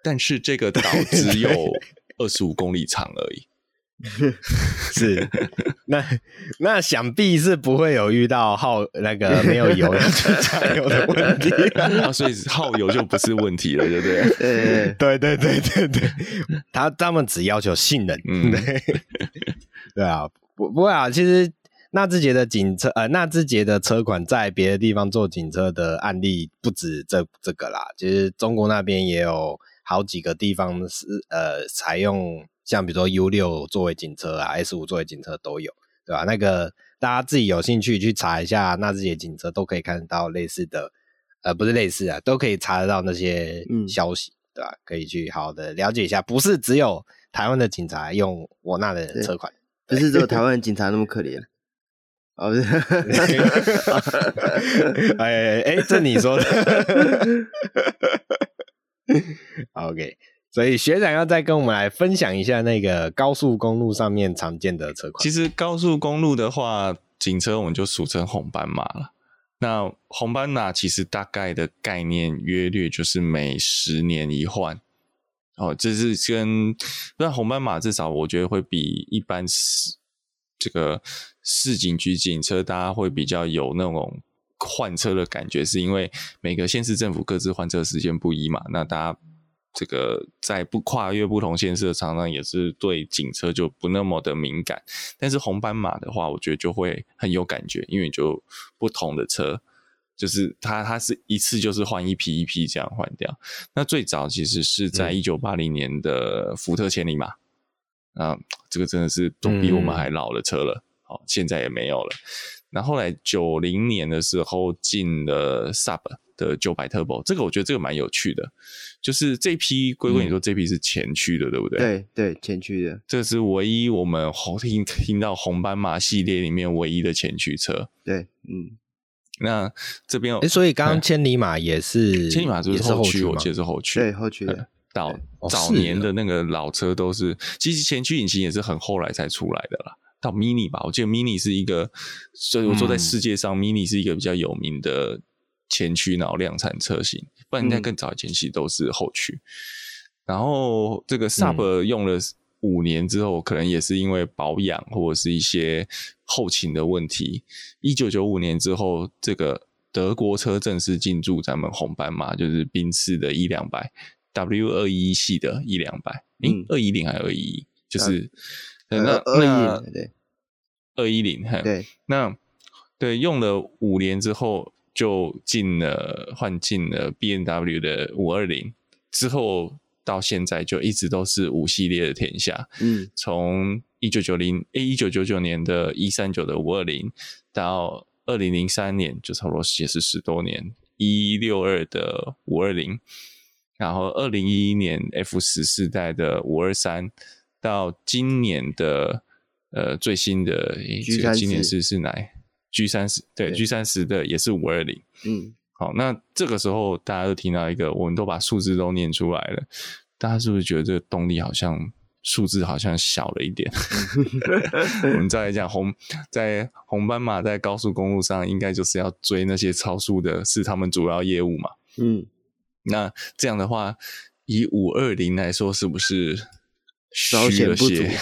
但是这个岛只有 二十五公里长而已。是，那那想必是不会有遇到耗那个没有油要去加油的问题，啊，所以耗油就不是问题了，对不对？对对对对。对，他他们只要求性能，嗯，对，对啊。不不会啊，其实纳智捷的警车，呃，纳智捷的车款在别的地方做警车的案例不止这这个啦。其实中国那边也有好几个地方是呃采用，像比如说 U 六作为警车啊，S 五作为警车都有，对吧？那个大家自己有兴趣去查一下纳智捷警车，都可以看得到类似的，呃，不是类似啊，都可以查得到那些消息，嗯、对吧？可以去好好的了解一下，不是只有台湾的警察用我那的车款。不是只有台 湾警察那么可怜，哦，不是，哎哎，这你说的，OK，所以学长要再跟我们来分享一下那个高速公路上面常见的车款。其实高速公路的话，警车我们就俗称红斑马了。那红斑马其实大概的概念约略就是每十年一换。哦，这是跟那红斑马至少我觉得会比一般市这个市警局警车，大家会比较有那种换车的感觉，是因为每个县市政府各自换车时间不一嘛。那大家这个在不跨越不同县市的常常也是对警车就不那么的敏感。但是红斑马的话，我觉得就会很有感觉，因为就不同的车。就是它，它是一次就是换一批一批这样换掉。那最早其实是在一九八零年的福特千里马，啊，这个真的是都比我们还老的车了。好、嗯，现在也没有了。那后来九零年的时候进了 Sub 的九百 Turbo，这个我觉得这个蛮有趣的，就是这批龟龟，你说这批是前驱的，嗯、对不对？对对，前驱的，这是唯一我们 听听到红斑马系列里面唯一的前驱车。对，嗯。那这边，哎，所以刚刚千里马也是，千里马就是后驱，我记得是后驱，对，后驱的。早早年的那个老车都是，其实前驱引擎也是很后来才出来的啦。到 Mini 吧，我记得 Mini 是一个，所以我说在世界上 Mini 是一个比较有名的前驱然后量产车型，不然应该更早以前其实都是后驱。然后这个 Sub 用了五年之后，可能也是因为保养或者是一些。后勤的问题。一九九五年之后，这个德国车正式进驻咱们红斑马，就是宾士的一两百 W 二一系的一两百，诶，二一零还是二一一？就是那那二一零，对，那对用了五年之后，就进了换进了 B N W 的五二零之后。到现在就一直都是五系列的天下，嗯，从一九九零诶一九九九年的一三九的五二零，到二零零三年就差不多也是十多年一六二的五二零，然后二零一一年 F 十四代的五二三，到今年的呃最新的今年是是哪 G 三十对。G 三十的也是五二零，嗯。好，那这个时候大家都听到一个，我们都把数字都念出来了，大家是不是觉得这个动力好像数字好像小了一点？我们再来讲红，在红斑马在高速公路上，应该就是要追那些超速的，是他们主要业务嘛？嗯，那这样的话，以五二零来说，是不是虚了些？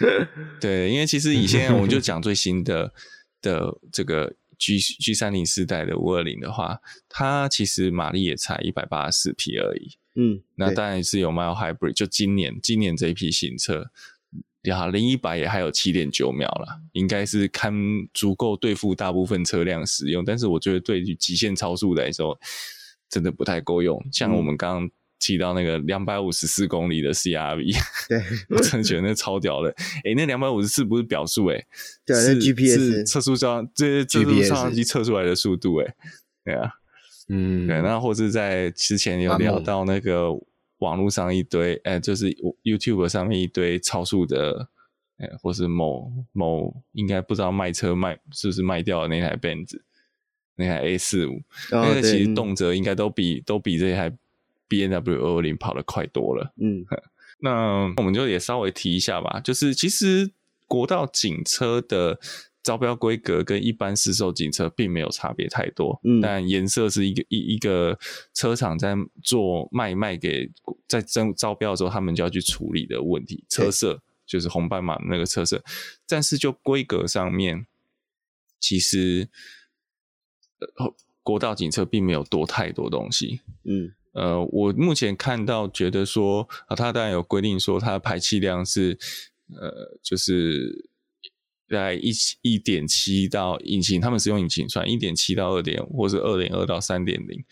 对，因为其实以现在我们就讲最新的的这个。G G 三零四代的五二零的话，它其实马力也才一百八十四匹而已。嗯，那当然是有 Mild Hybrid，就今年今年这一批新车，呀，零一百也还有七点九秒了，应该是堪足够对付大部分车辆使用。但是我觉得对于极限超速来说，真的不太够用。像我们刚刚。提到那个两百五十四公里的 CRV，对，我真的觉得那超屌的。哎、欸，那两百五十四不是表速哎，对，是 GPS 是测速照，这测速照相机测出来的速度哎，对啊，嗯，对，那或是在之前有聊到那个网络上一堆，哎、欸，就是 YouTube 上面一堆超速的，哎、欸，或是某某应该不知道卖车卖是不是卖掉的那台 Benz，那台 A 四五，那个其实动辄应该都比、嗯、都比这台。BMW 二二零跑得快多了，嗯，那我们就也稍微提一下吧。就是其实国道警车的招标规格跟一般市售警车并没有差别太多，嗯，但颜色是一个一一个车厂在做卖卖给在征招标的时候，他们就要去处理的问题。车色就是红斑马的那个车色，但是就规格上面，其实呃国道警车并没有多太多东西，嗯。呃，我目前看到觉得说啊，它当然有规定说它的排气量是呃，就是在一一点七到引擎，他们是用引擎算一点七到二点五，或是二点二到三点零，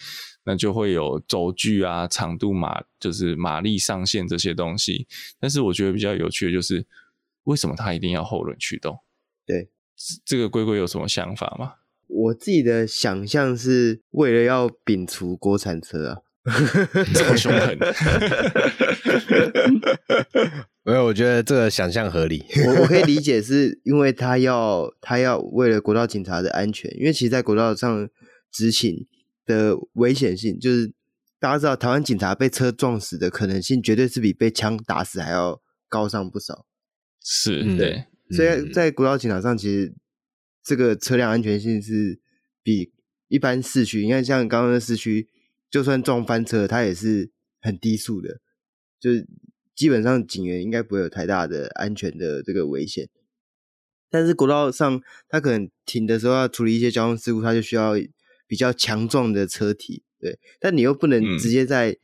那就会有轴距啊、长度马，就是马力上限这些东西。但是我觉得比较有趣的就是，为什么它一定要后轮驱动？对，这个龟龟有什么想法吗？我自己的想象是为了要摒除国产车啊。这么凶狠？没有，我觉得这个想象合理。我我可以理解，是因为他要他要为了国道警察的安全，因为其实，在国道上执勤的危险性，就是大家知道，台湾警察被车撞死的可能性，绝对是比被枪打死还要高上不少。是，对。所以在国道警察上，其实这个车辆安全性是比一般市区，你看像刚刚的市区。就算撞翻车，它也是很低速的，就是基本上警员应该不会有太大的安全的这个危险。但是国道上，它可能停的时候要处理一些交通事故，它就需要比较强壮的车体，对。但你又不能直接在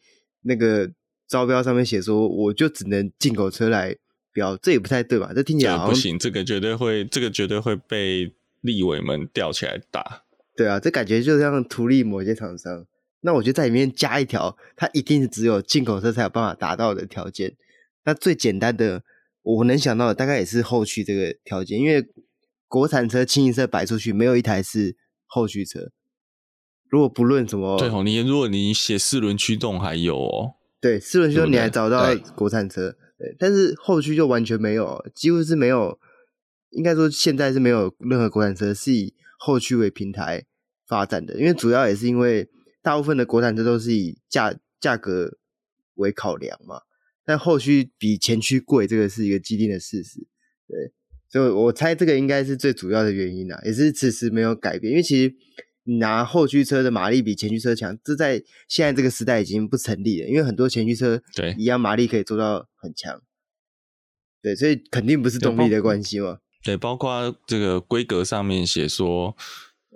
那个招标上面写说，我就只能进口车来标，这也不太对吧？这听起来不行，这个绝对会，这个绝对会被立委们吊起来打。对啊，这感觉就像图利某些厂商。那我就在里面加一条，它一定是只有进口车才有办法达到的条件。那最简单的，我能想到的大概也是后驱这个条件，因为国产车清一色摆出去，没有一台是后驱车。如果不论什么，对哦，你如果你写四轮驱动还有哦，对，四轮驱动你还找到国产车，对，对，但是后驱就完全没有，几乎是没有，应该说现在是没有任何国产车是以后驱为平台发展的，因为主要也是因为大部分的国产车都是以价价格为考量嘛。但后驱比前驱贵，这个是一个既定的事实，对，所以我猜这个应该是最主要的原因啊，也是迟迟没有改变。因为其实你拿后驱车的马力比前驱车强，这在现在这个时代已经不成立了，因为很多前驱车对一样马力可以做到很强，对，所以肯定不是动力的关系嘛。对，包括这个规格上面写说。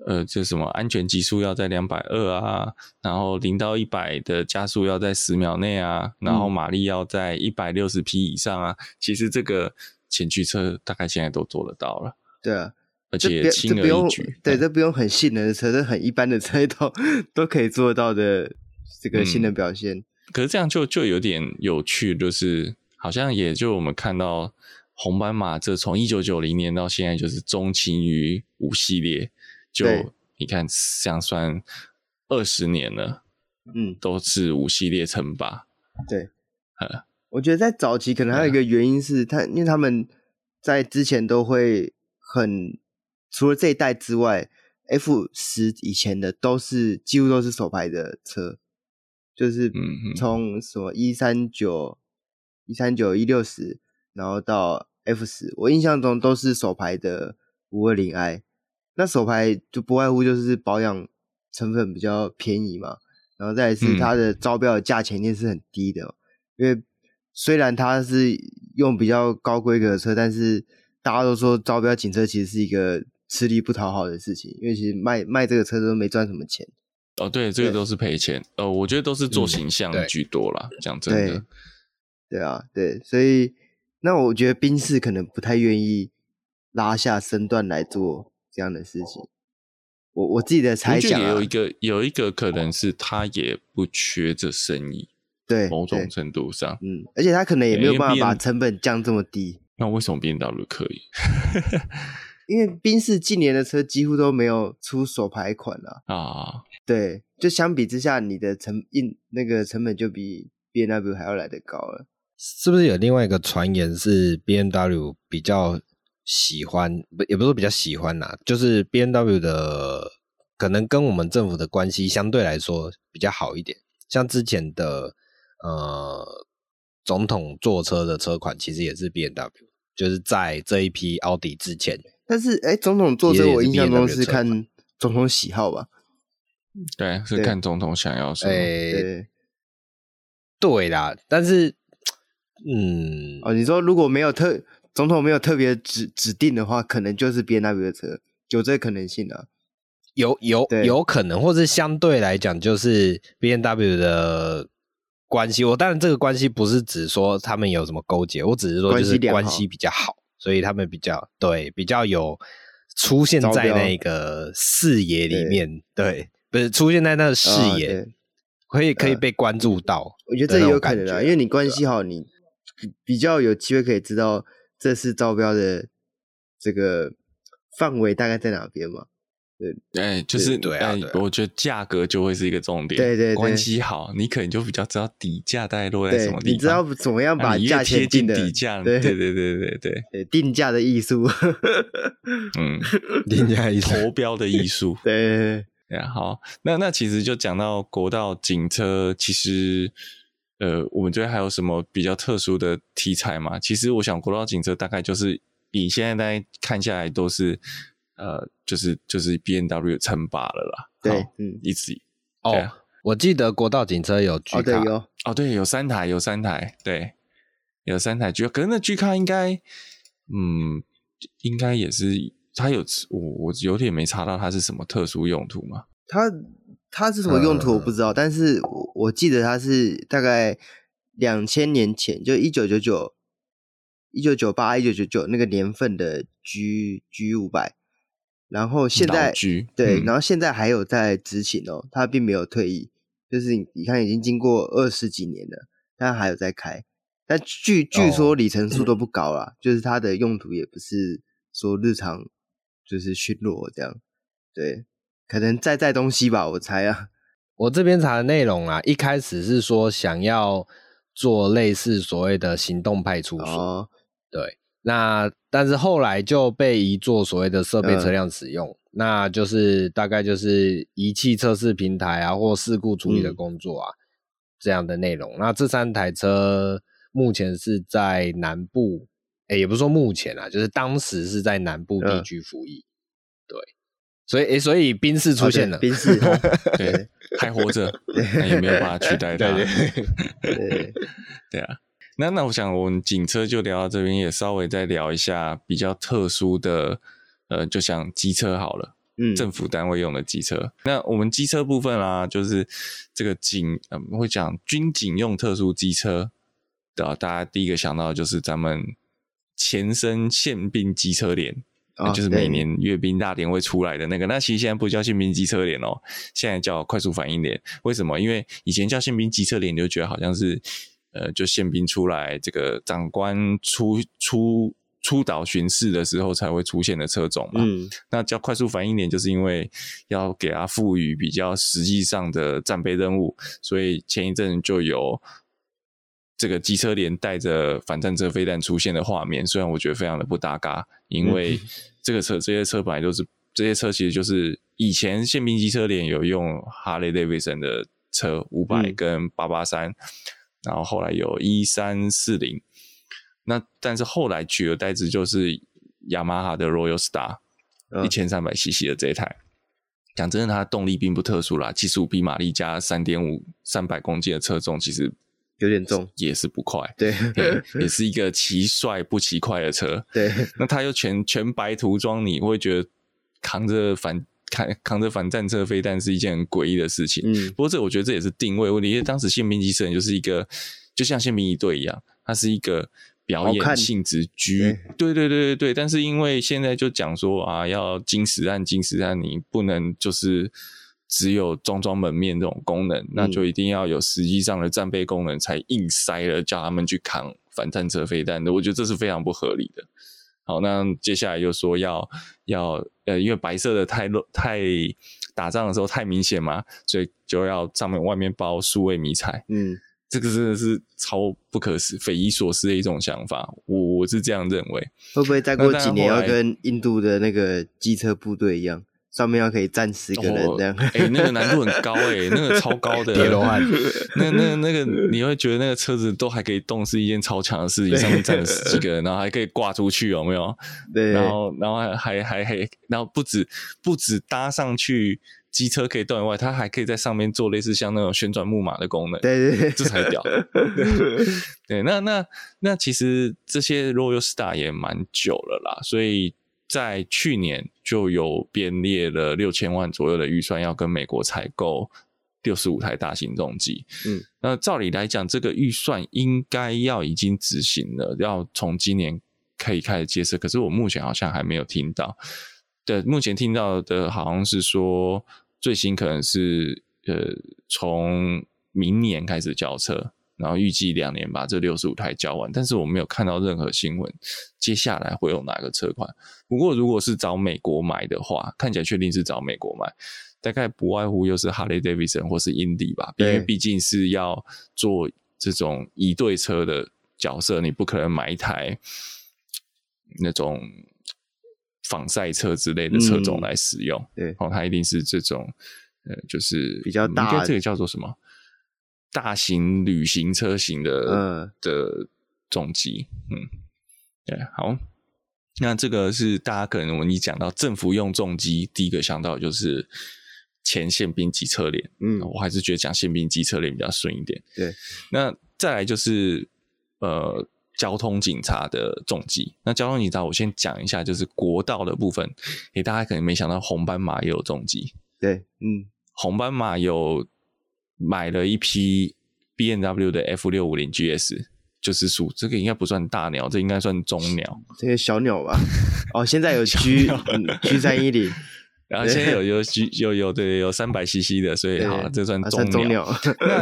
呃，就什么安全极速要在两百二啊，然后零到一百的加速要在十秒内啊，然后马力要在一百六十匹以上啊。嗯、其实这个前驱车大概现在都做得到了。对啊，而且轻而易举。对，这不用很性能的车，这很一般的车都都可以做到的这个性能表现。嗯、可是这样就就有点有趣，就是好像也就我们看到红斑马这从一九九零年到现在就是钟情于五系列。就你看，这样算二十年了，嗯，都是五系列称霸。对，呃我觉得在早期可能还有一个原因是他，他因为他们在之前都会很除了这一代之外，F 十以前的都是几乎都是手排的车，就是从什么一三九、一三九、一六十，然后到 F 十，我印象中都是手排的五二零 i。那手牌就不外乎就是保养成本比较便宜嘛，然后再来是它的招标的价钱一定是很低的，嗯，因为虽然它是用比较高规格的车，但是大家都说招标警车其实是一个吃力不讨好的事情，因为其实卖卖这个车都没赚什么钱。哦，对，这个都是赔钱。呃，我觉得都是做形象居多啦，讲、嗯、真的对。对啊，对，所以那我觉得宾士可能不太愿意拉下身段来做。这样的事情，我我自己的猜想、啊、有一个有一个可能是他也不缺这生意，对，某种程度上，嗯，而且他可能也没有办法把成本降这么低。那为什么 BMW 可以？因为宾士近年的车几乎都没有出手牌款了啊，对，就相比之下，你的成印那个成本就比 B N W 还要来得高了。是不是有另外一个传言是 B N W 比较？喜欢不也不是说比较喜欢呐，就是 B N W 的可能跟我们政府的关系相对来说比较好一点。像之前的呃总统坐车的车款，其实也是 B N W，就是在这一批奥迪之前。但是哎，总统坐车我印象中是看总统喜好吧？对，是看总统想要什么。对，对啦，但是嗯，哦，你说如果没有特。总统没有特别指指定的话，可能就是 B N W 的车，有这个可能性啊，有有有可能，或是相对来讲，就是 B N W 的关系。我当然这个关系不是指说他们有什么勾结，我只是说就是关系比较好，所以他们比较对比较有出现在那个视野里面，对，不是出现在那个视野，可以可以被关注到。我觉得这也有可能啊，因为你关系好，你比较有机会可以知道。这次招标的这个范围大概在哪边嘛？对，哎，就是对啊，对啊，我觉得价格就会是一个重点。对对，对，关系好，你可能就比较知道底价大概落在什么地方。你知道怎么样把价钱定的底价？对对对对对对，定价的艺术。嗯，定价艺术，投标的艺术。对对，对，对啊，好，那那其实就讲到国道警车，其实。呃，我们这边还有什么比较特殊的题材吗？其实我想，国道警车大概就是以现在大家看下来都是，呃，就是就是 B N W 称霸了啦。对，嗯，一直哦，我记得国道警车有 G 卡，哦，对，有，哦，对，有三台，有三台，对，有三台 G，可是那 G 卡应该，嗯，应该也是它有，我我有点没查到它是什么特殊用途嘛？它。它是什么用途我不知道，嗯、但是我我记得它是大概两千年前，就一九九九、一九九八、一九九九那个年份的 G G 五百，然后现在对、嗯，然后现在还有在执勤哦，它并没有退役，就是你你看已经经过二十几年了，它还有在开，但据据说里程数都不高啦，哦、就是它的用途也不是说日常就是巡逻这样，对，可能在载东西吧，我猜啊。我这边查的内容啊，一开始是说想要做类似所谓的行动派出所，哦、对，那但是后来就被移做所谓的设备车辆使用，嗯、那就是大概就是仪器测试平台啊，或事故处理的工作啊、嗯、这样的内容。那这三台车目前是在南部，哎，也不是说目前啊，就是当时是在南部地区服役，嗯、对。所以，所以宾士出现了，宾士 对还活着，那也没有办法取代它。对对对，对啊。那那我想，我们警车就聊到这边，也稍微再聊一下比较特殊的，呃，就像机车好了，嗯，政府单位用的机车。那我们机车部分啦，就是这个警，呃，会讲军警用特殊机车的，大家第一个想到的就是咱们前身宪兵机车连。就是每年阅兵大典会出来的那个，那其实现在不叫宪兵机车连哦，现在叫快速反应连。为什么？因为以前叫宪兵机车连，你就觉得好像是，呃，就宪兵出来，这个长官出出出岛巡视的时候才会出现的车种嘛。嗯。那叫快速反应连，就是因为要给它赋予比较实际上的战备任务，所以前一阵就有。这个机车连带着反战车飞弹出现的画面，虽然我觉得非常的不搭嘎，因为这个车、这些车本来都是这些车，其实就是以前宪兵机车连有用哈雷戴维森的车五百跟八八三，然后后来有一三四零，那但是后来取而代之就是雅马哈的 Royal Star 一千三百 CC 的这一台，讲真的，它的动力并不特殊啦，七十五匹马力加三点五三百公斤的车重，其实。有点重，也是不快，对，对，也是一个骑帅不骑快的车，对。那它又全全白涂装，你会觉得扛着反扛扛着反战车飞弹是一件很诡异的事情。嗯，不过这我觉得这也是定位问题，因为当时宪兵机车人就是一个，就像宪兵一队一样，它是一个表演性质居，对对对对对。但是因为现在就讲说啊，要金实战经实战，你不能就是。只有装装门面这种功能，那就一定要有实际上的战备功能，才硬塞了叫他们去扛反战车飞弹的。我觉得这是非常不合理的。好，那接下来又说要要呃，因为白色的太露太打仗的时候太明显嘛，所以就要上面外面包数位迷彩。嗯，这个真的是超不可思、匪夷所思的一种想法。我我是这样认为。会不会再过几年要跟印度的那个机车部队一样？上面要可以站十个人这样，哎、哦欸，那个难度很高哎、欸，那个超高的，那那那个你会觉得那个车子都还可以动，是一件超强的事情。上面站了十几个人，然后还可以挂出去，有没有？对，然后然后还还还还，然后不止不止搭上去，机车可以动以外，它还可以在上面做类似像那种旋转木马的功能。对对对，这才屌。对，那那那其实这些 Royal Star 也蛮久了啦，所以。在去年就有编列了六千万左右的预算，要跟美国采购六十五台大型重机。嗯，那照理来讲，这个预算应该要已经执行了，要从今年可以开始建设。可是我目前好像还没有听到。对，目前听到的好像是说，最新可能是呃，从明年开始交车。然后预计两年把这六十五台交完，但是我没有看到任何新闻，接下来会有哪个车款。不过如果是找美国买的话，看起来确定是找美国买，大概不外乎又是哈雷戴维森或是印第吧，因为毕竟是要做这种一对车的角色，你不可能买一台那种仿赛车之类的车种来使用。对，哦，它一定是这种，呃，就是比较大，应该这个叫做什么？大型旅行车型的、嗯、的重机，嗯，对，好，那这个是大家可能我们一讲到政府用重机，第一个想到的就是前宪兵机车连，嗯，我还是觉得讲宪兵机车连比较顺一点，对，那再来就是呃交通警察的重机，那交通警察我先讲一下，就是国道的部分，诶，大家可能没想到红斑马也有重机，对，嗯，红斑马有。买了一批 B N W 的 F 六五零 GS，就是属这个应该不算大鸟，这应该算中鸟，这个小鸟吧？哦，现在有 G 鸟。G 三一零，然后现在有有 G 有有对有三百 CC 的，所以好，这算中鸟。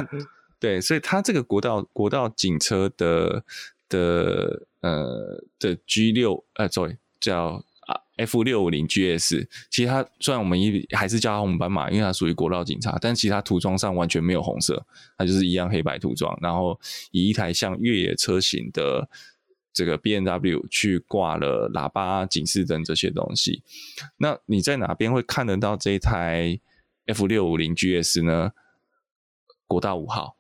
对，所以它这个国道国道警车的的呃的 G 六呃，sorry 叫啊 F 六五零 GS，其实它虽然我们一还是叫它红斑马，因为它属于国道警察，但其他涂装上完全没有红色，它就是一样黑白涂装，然后以一台像越野车型的这个 BMW 去挂了喇叭、警示灯这些东西。那你在哪边会看得到这一台 F 六五零 GS 呢？国道五号。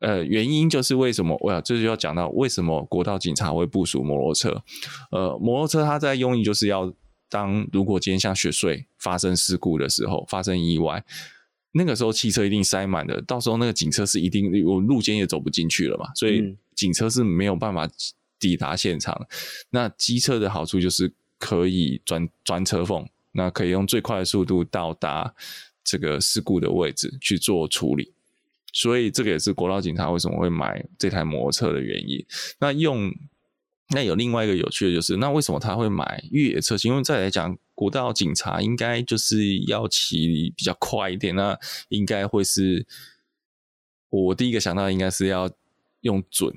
呃，原因就是为什么？我要这就要讲到为什么国道警察会部署摩托车。呃，摩托车它在用意就是要当如果今天像雪隧发生事故的时候，发生意外，那个时候汽车一定塞满的，到时候那个警车是一定我路肩也走不进去了嘛，所以警车是没有办法抵达现场。嗯、那机车的好处就是可以钻钻车缝，那可以用最快的速度到达这个事故的位置去做处理。所以这个也是国道警察为什么会买这台摩托车的原因。那用那有另外一个有趣的就是，那为什么他会买越野车型？因为再来讲，国道警察应该就是要骑比较快一点，那应该会是我第一个想到应该是要用准，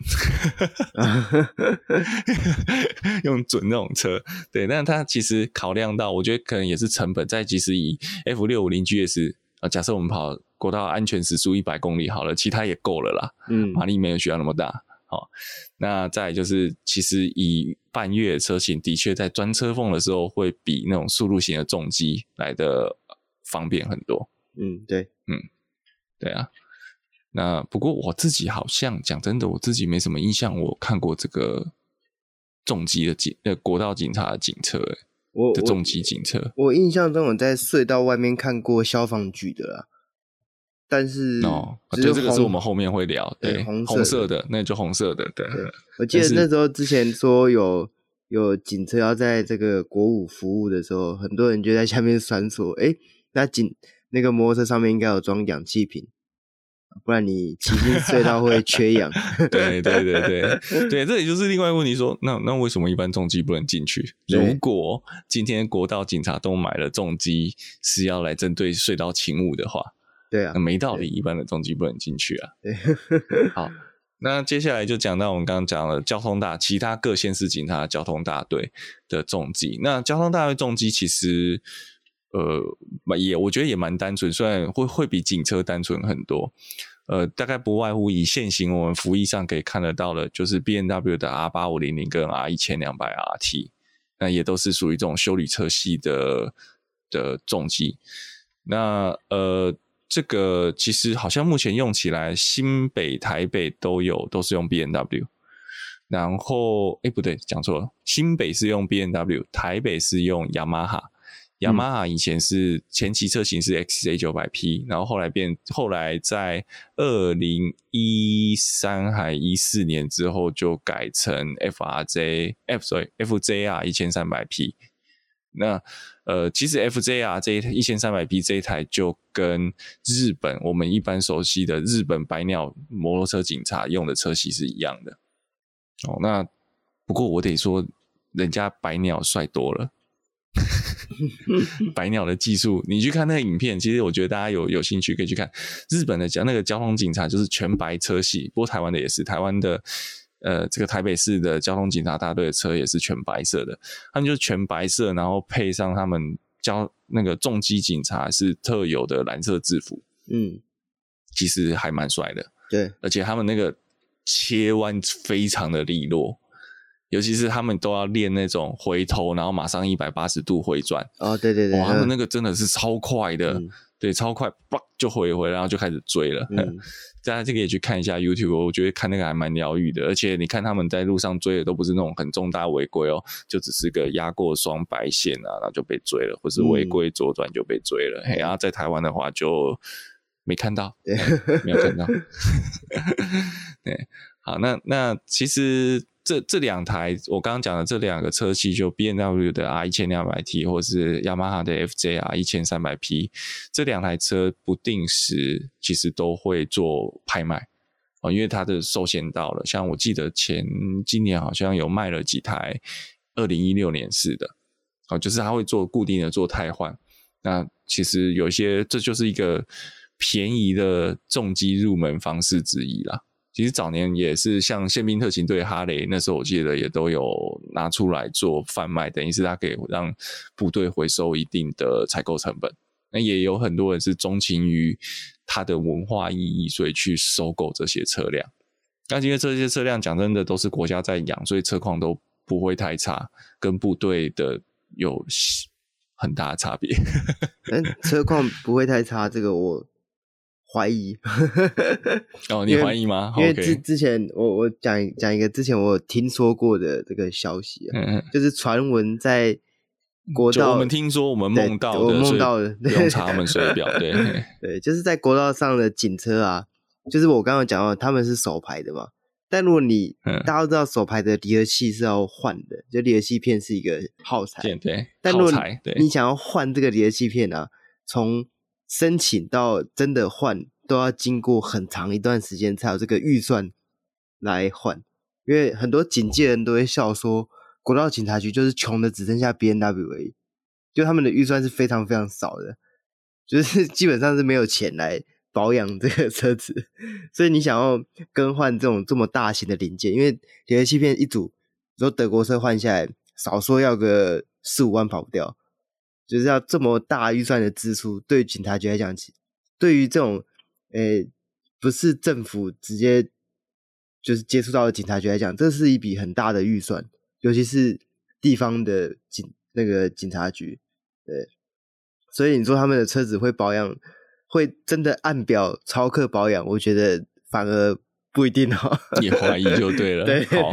用准那种车。对，但他其实考量到，我觉得可能也是成本。再即使以 F 六五零 GS 啊，假设我们跑。国道安全时速一百公里好了，其他也够了啦。嗯，马力没有需要那么大。好，那再就是，其实以半越野车型，的确在钻车缝的时候，会比那种速度型的重机来的方便很多。嗯，对，嗯，对啊。那不过我自己好像讲真的，我自己没什么印象，我看过这个重机的警呃国道警察的警车，欸，我的重机警车。我印象中，我在隧道外面看过消防局的啦。但是哦，就这个是我们后面会聊，对，红色的，那就红色的，对。对，我记得那时候之前说有有警车要在这个国五服务的时候，很多人就在下面酸说：“哎，那警那个摩托车上面应该有装氧气瓶，不然你骑进隧道会缺氧。”对对对对对，这也就是另外一个问题说，说那那为什么一般重机不能进去？如果今天国道警察都买了重机，是要来针对隧道勤务的话。对啊，没道理，一般的重机不能进去啊。对，好，那接下来就讲到我们刚刚讲了交通大，其他各县市警察交通大队的重机。那交通大队重机其实，呃，也我觉得也蛮单纯，虽然会会比警车单纯很多。呃，大概不外乎以现行我们服役上可以看得到的，就是 B N W 的 R 八五零零跟 R 一千两百 RT，那也都是属于这种修理车系的的重机。那呃。这个其实好像目前用起来，新北、台北都有，都是用 B N W。然后，哎，不对，讲错了，新北是用 B N W，台北是用雅马哈。雅马哈以前是前期车型是 XJ 九百 P，然后后来变，后来在二零一三还一四年之后就改成 F，所以 FJR 一千三百 P。那呃，其实 FJR 这一一千三百 P 这一台就跟日本我们一般熟悉的日本白鸟摩托车警察用的车系是一样的。哦，那不过我得说，人家白鸟帅多了。白鸟的技术，你去看那个影片，其实我觉得大家有有兴趣可以去看日本的讲那个交通警察，就是全白车系。不过台湾的也是，台湾的。呃，这个台北市的交通警察大队的车也是全白色的，他们就是全白色，然后配上他们交那个重机警察是特有的蓝色制服，嗯，其实还蛮帅的，对，而且他们那个切弯非常的利落，尤其是他们都要练那种回头，然后马上一百八十度回转，哦，对对对，哇，他们那个真的是超快的。嗯对，超快，叭就回一回，然后就开始追了。嗯，大家这个也去看一下 YouTube，我觉得看那个还蛮疗愈的。而且你看他们在路上追的都不是那种很重大违规哦，就只是个压过双白线啊，然后就被追了，或是违规左转就被追了。嗯、嘿，然后在台湾的话就没看到，没有看到。对，好，那那其实。这这两台我刚刚讲的这两个车系，就 BMW 的 R 一千两百 T，或是雅马哈的 FJR 一千三百 P，这两台车不定时其实都会做拍卖哦，因为它的寿限到了。像我记得前今年好像有卖了几台二零一六年式的哦，就是它会做固定的做汰换。那其实有些这就是一个便宜的重机入门方式之一啦。其实早年也是像宪兵特勤队、哈雷，那时候我记得也都有拿出来做贩卖，等于是它可以让部队回收一定的采购成本。那也有很多人是钟情于它的文化意义，所以去收购这些车辆。那因为这些车辆讲真的都是国家在养，所以车况都不会太差，跟部队的有很大的差别。但车况不会太差，这个我。怀疑。哦，你怀疑吗？因为之之前我我讲讲一个之前我有听说过的这个消息啊，嗯、就是传闻在国道，我们听说我们梦到的，我梦到的，不用查他们水表，对。对，就是在国道上的警车啊，就是我刚刚讲到他们是手排的嘛，但如果你、嗯、大家都知道手排的离合器是要换的，就离合器片是一个耗材，对，对但如果你想要换这个离合器片啊，从申请到真的换都要经过很长一段时间才有这个预算来换，因为很多警界人都会笑说，国道警察局就是穷的只剩下 B N W 而已，就他们的预算是非常非常少的，就是基本上是没有钱来保养这个车子，所以你想要更换这种这么大型的零件，因为离合器片一组，说德国车换下来少说要个四五万跑不掉。就是要这么大预算的支出，对警察局来讲，对于这种诶、欸、不是政府直接就是接触到的警察局来讲，这是一笔很大的预算，尤其是地方的警那个警察局，对，所以你说他们的车子会保养，会真的按表超课保养，我觉得反而不一定哦。你怀疑就对了，对，好，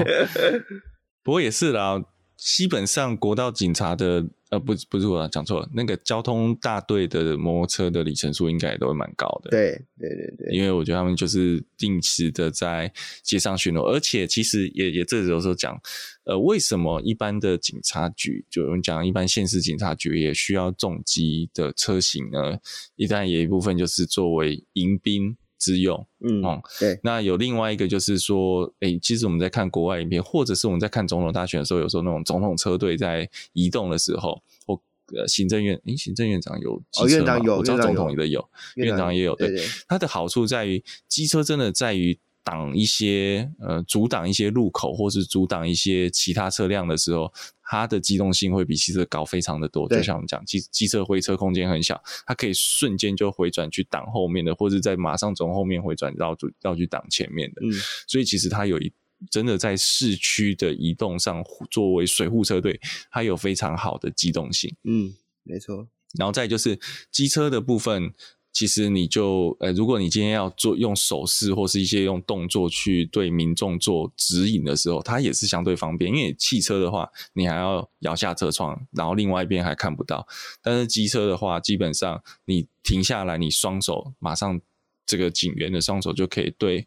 不过也是啦。基本上国道警察的呃不不是我讲错了，那个交通大队的摩托车的里程数应该也都会蛮高的。对对对对，因为我觉得他们就是定期的在街上巡逻，而且其实也也这有时候讲，呃，为什么一般的警察局，就我们讲一般县市警察局也需要重机的车型呢？一旦有一部分就是作为迎宾。之用，嗯，哦，对。那有另外一个就是说，诶、欸，其实我们在看国外影片，或者是我们在看总统大选的时候，有时候那种总统车队在移动的时候，或呃行政院，诶、欸，行政院长有机车吗？哦，院长有，我知道总统的有，院长，也有，对。它的好处在于，机车真的在于挡一些呃阻挡一些路口，或是阻挡一些其他车辆的时候。它的机动性会比汽车高非常的多，就像我们讲，机机车回车空间很小，它可以瞬间就回转去挡后面的，或者在马上从后面回转绕住绕去挡前面的。嗯，所以其实它有一真的在市区的移动上，作为水护车队，它有非常好的机动性。嗯，没错。然后再就是机车的部分。其实你就呃，如果你今天要做用手势或是一些用动作去对民众做指引的时候，它也是相对方便。因为汽车的话，你还要摇下车窗，然后另外一边还看不到。但是机车的话，基本上你停下来，你双手马上这个警员的双手就可以对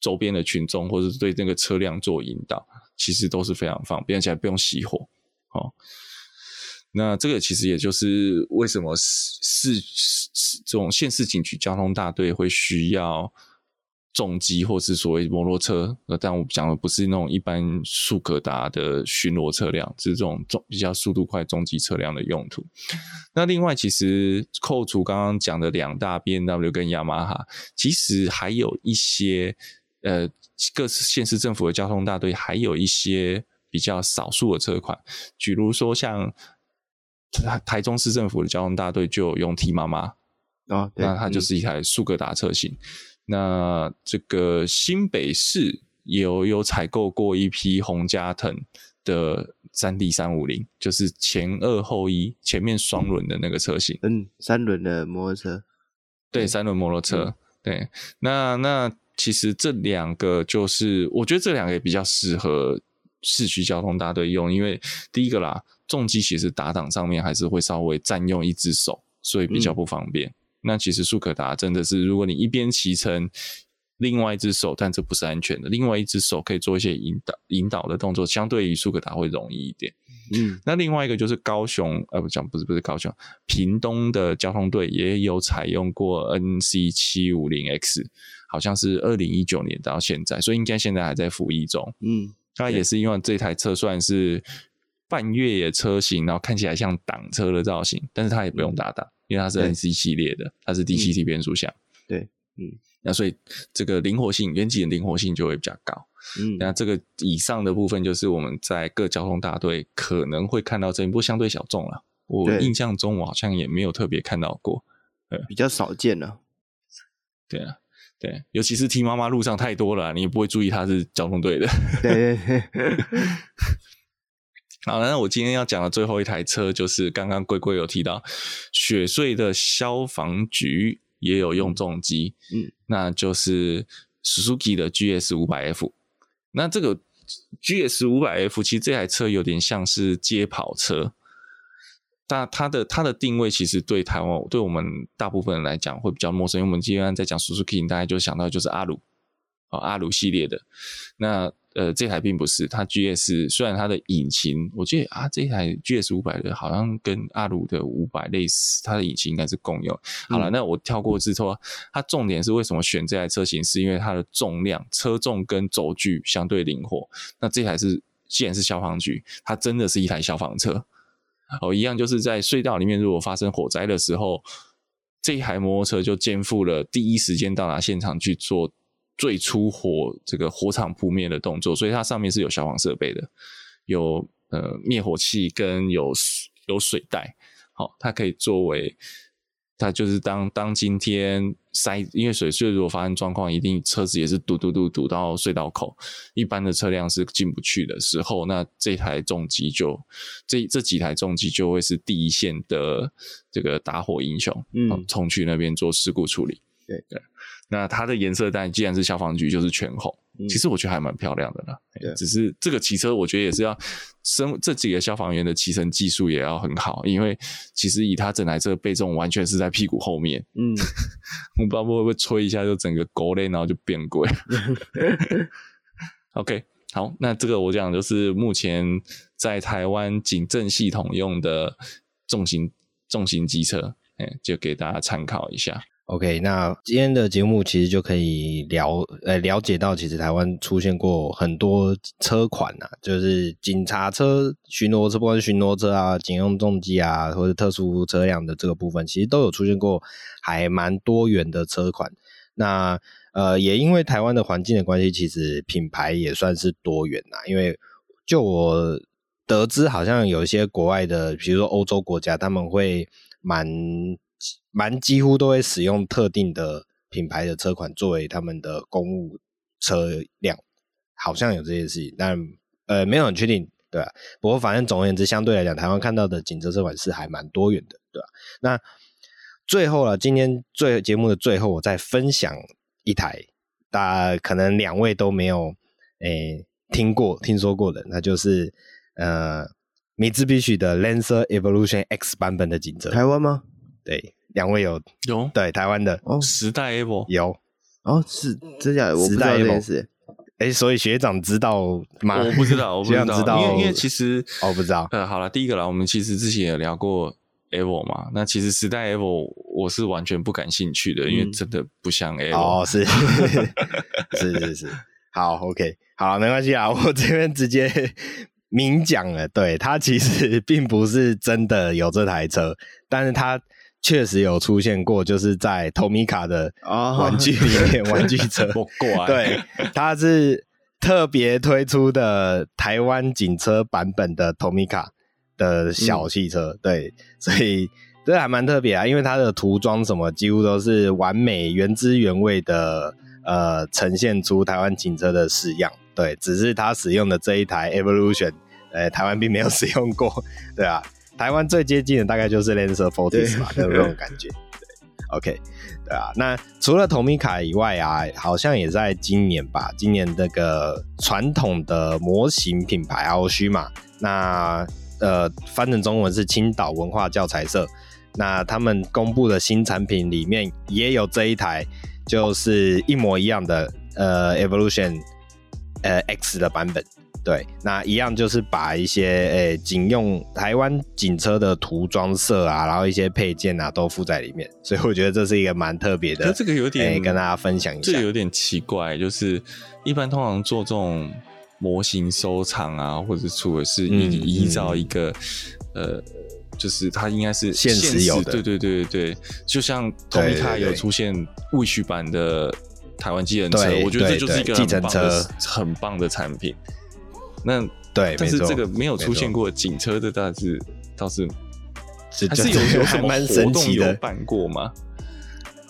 周边的群众或者是对那个车辆做引导，其实都是非常方便，而且还不用熄火。哦。那这个其实也就是为什么市市这种县市警局交通大队会需要重机或是所谓摩托车，但我讲的不是那种一般速可达的巡逻车辆，是这种重比较速度快重机车辆的用途。那另外，其实扣除刚刚讲的两大 B N W 跟雅马哈，其实还有一些呃各县市政府的交通大队，还有一些比较少数的车款，比如说像。台台中市政府的交通大队就有用 T 妈妈啊，那它就是一台速可达车型。嗯、那这个新北市也有有采购过一批洪嘉腾的三 D 三五零，就是前二后一，前面双轮的那个车型。嗯，三轮的摩托车，对，三轮摩托车，嗯、对。那那其实这两个就是，我觉得这两个也比较适合市区交通大队用，因为第一个啦。重机其实打档上面还是会稍微占用一只手，所以比较不方便。嗯、那其实速可达真的是，如果你一边骑乘，另外一只手，但这不是安全的，另外一只手可以做一些引导引导的动作，相对于速可达会容易一点。嗯，那另外一个就是高雄，呃，不讲不是不是高雄，屏东的交通队也有采用过 NC 七五零 X，好像是二零一九年到现在，所以应该现在还在服役中。嗯，那也是因为这台车算是。半越野车型，然后看起来像挡车的造型，但是它也不用打档，因为它是 NC 系列的，它是 DCT 变速箱。对，嗯，那所以这个灵活性，圆脊的灵活性就会比较高。嗯，那这个以上的部分就是我们在各交通大队可能会看到这一部相对小众了。我印象中我好像也没有特别看到过，呃，比较少见了。对啊。对，尤其是 T 妈妈路上太多了，你也不会注意它是交通队的。对对对。好，那我今天要讲的最后一台车，就是刚刚龟龟有提到，雪穗的消防局也有用重机，嗯，那就是 Suzuki 的 GS 五百 F。那这个 GS 五百 F，其实这台车有点像是街跑车。但它的它的定位其实对台湾对我们大部分人来讲会比较陌生，因为我们今天在讲 Suzuki，大家就想到就是阿鲁，哦阿鲁系列的。那呃这台并不是，它 GS 虽然它的引擎，我记得啊这台 GS 五百的好像跟阿鲁的五百类似，它的引擎应该是共用。好了，嗯、那我跳过之后，它重点是为什么选这台车型，是因为它的重量、车重跟轴距相对灵活。那这台是既然是消防局，它真的是一台消防车。哦，一样就是在隧道里面，如果发生火灾的时候，这一台摩托车就肩负了第一时间到达现场去做最初火这个火场扑灭的动作，所以它上面是有消防设备的，有呃灭火器跟有有水袋，好、哦，它可以作为。它就是当当今天塞，因为水隧如果发生状况，一定车子也是堵堵堵堵到隧道口，一般的车辆是进不去的时候，那这台重机就这这几台重机就会是第一线的这个打火英雄，嗯，冲去那边做事故处理。对对，那它的颜色带既然是消防局，就是全红。其实我觉得还蛮漂亮的啦，对，只是这个骑车我觉得也是要生这几个消防员的骑乘技术也要很好，因为其实以他整台车背重完全是在屁股后面，嗯，我不知道会不会吹一下就整个狗嘞，然后就变贵。OK，好，那这个我讲就是目前在台湾警政系统用的重型重型机车，哎，就给大家参考一下。OK，那今天的节目其实就可以了呃了解到，其实台湾出现过很多车款、啊，就是警察车、巡逻车，不管是巡逻车啊、警用重机啊，或者特殊车辆的这个部分，其实都有出现过还蛮多元的车款。那呃，也因为台湾的环境的关系，其实品牌也算是多元呐。因为就我得知，好像有一些国外的，比如说欧洲国家，他们会蛮。蛮几乎都会使用特定的品牌的车款作为他们的公务车辆，好像有这件事情，但呃没有很确定，对吧？不过反正总而言之，相对来讲，台湾看到的警车车款是还蛮多元的，对吧？那最后了，今天最节目的最后，我再分享一台大家可能两位都没有诶、听过、听说过的，那就是呃米兹必须的 Lancer Evolution X 版本的警车，台湾吗？对，两位有有对台湾的哦，时代 Evo 有哦，是真假的？我不知道这件事。哎，所以学长知道吗？我不知道，我不知道，知道因为因为其实我不知道。呃，好了，第一个啦，我们其实之前也聊过 Evo 嘛。那其实时代 Evo 我是完全不感兴趣的，嗯、因为真的不像 Evo。哦，是是是是，好，OK，好，没关系啊，我这边直接明讲了，对，他其实并不是真的有这台车，但是他。确实有出现过，就是在 Tomica 的玩具里面，玩具车。对，它是特别推出的台湾警车版本的 Tomica 的小汽车。嗯、对，所以这还蛮特别啊，因为它的涂装什么几乎都是完美原汁原味的，呃，呈现出台湾警车的式样。对，只是它使用的这一台 Evolution，呃，台湾并没有使用过，对啊。台湾最接近的大概就是 Lancer Fortis 吧，有这种感觉。对，OK，对啊。那除了 Tomica 以外啊，好像也在今年吧，今年这个传统的模型品牌 Aoshi 嘛，那呃翻成中文是青岛文化教材社。那他们公布的新产品里面也有这一台，就是一模一样的呃 Evolution 呃 X 的版本。对，那一样就是把一些诶警用台湾警车的涂装色啊，然后一些配件啊都附在里面，所以我觉得这是一个蛮特别的。这个有点跟大家分享一下，这个有点奇怪，就是一般通常做这种模型收藏啊，或者出的是依依照一个、呃就是它应该是现实有的，对对对对对，就像 Tomica 有出现 Wish 版的台湾计程车，我觉得这就是一个很棒的很棒的产品。那对，但是这个没有出现过警车的，倒是倒是是还是有有什么活动有办过吗？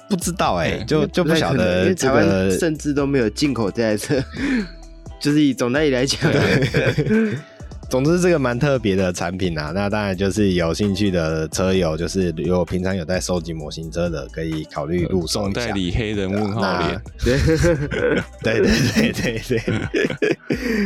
不知道哎、欸，就就不晓得因为，台湾甚至都没有进口这台车，就是以总代理来讲。总之，这个蛮特别的产品啊。那当然就是有兴趣的车友，就是如果平常有在收集模型车的，可以考虑入手一下。总代理黑人问号脸，对对对对对对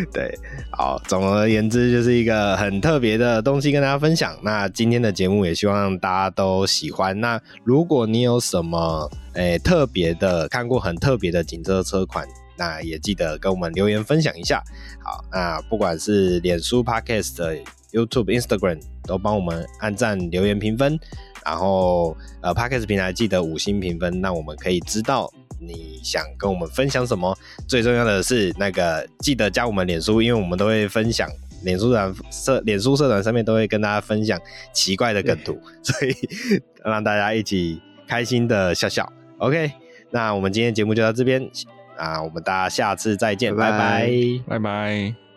对。好，总而言之，就是一个很特别的东西跟大家分享。那今天的节目也希望大家都喜欢。那如果你有什么诶、欸、特别的看过很特别的警车车款，那也记得跟我们留言分享一下。好，那不管是脸书、Podcast、YouTube、Instagram，都帮我们按赞、留言、评分。然后，呃，Podcast 平台记得五星评分，那我们可以知道你想跟我们分享什么。最重要的是，那个记得加我们脸书，因为我们都会分享脸书团社、脸书社团上面都会跟大家分享奇怪的梗图，所以让大家一起开心的笑笑。OK，那我们今天节目就到这边。啊，我们大家下次再见，拜拜，拜拜。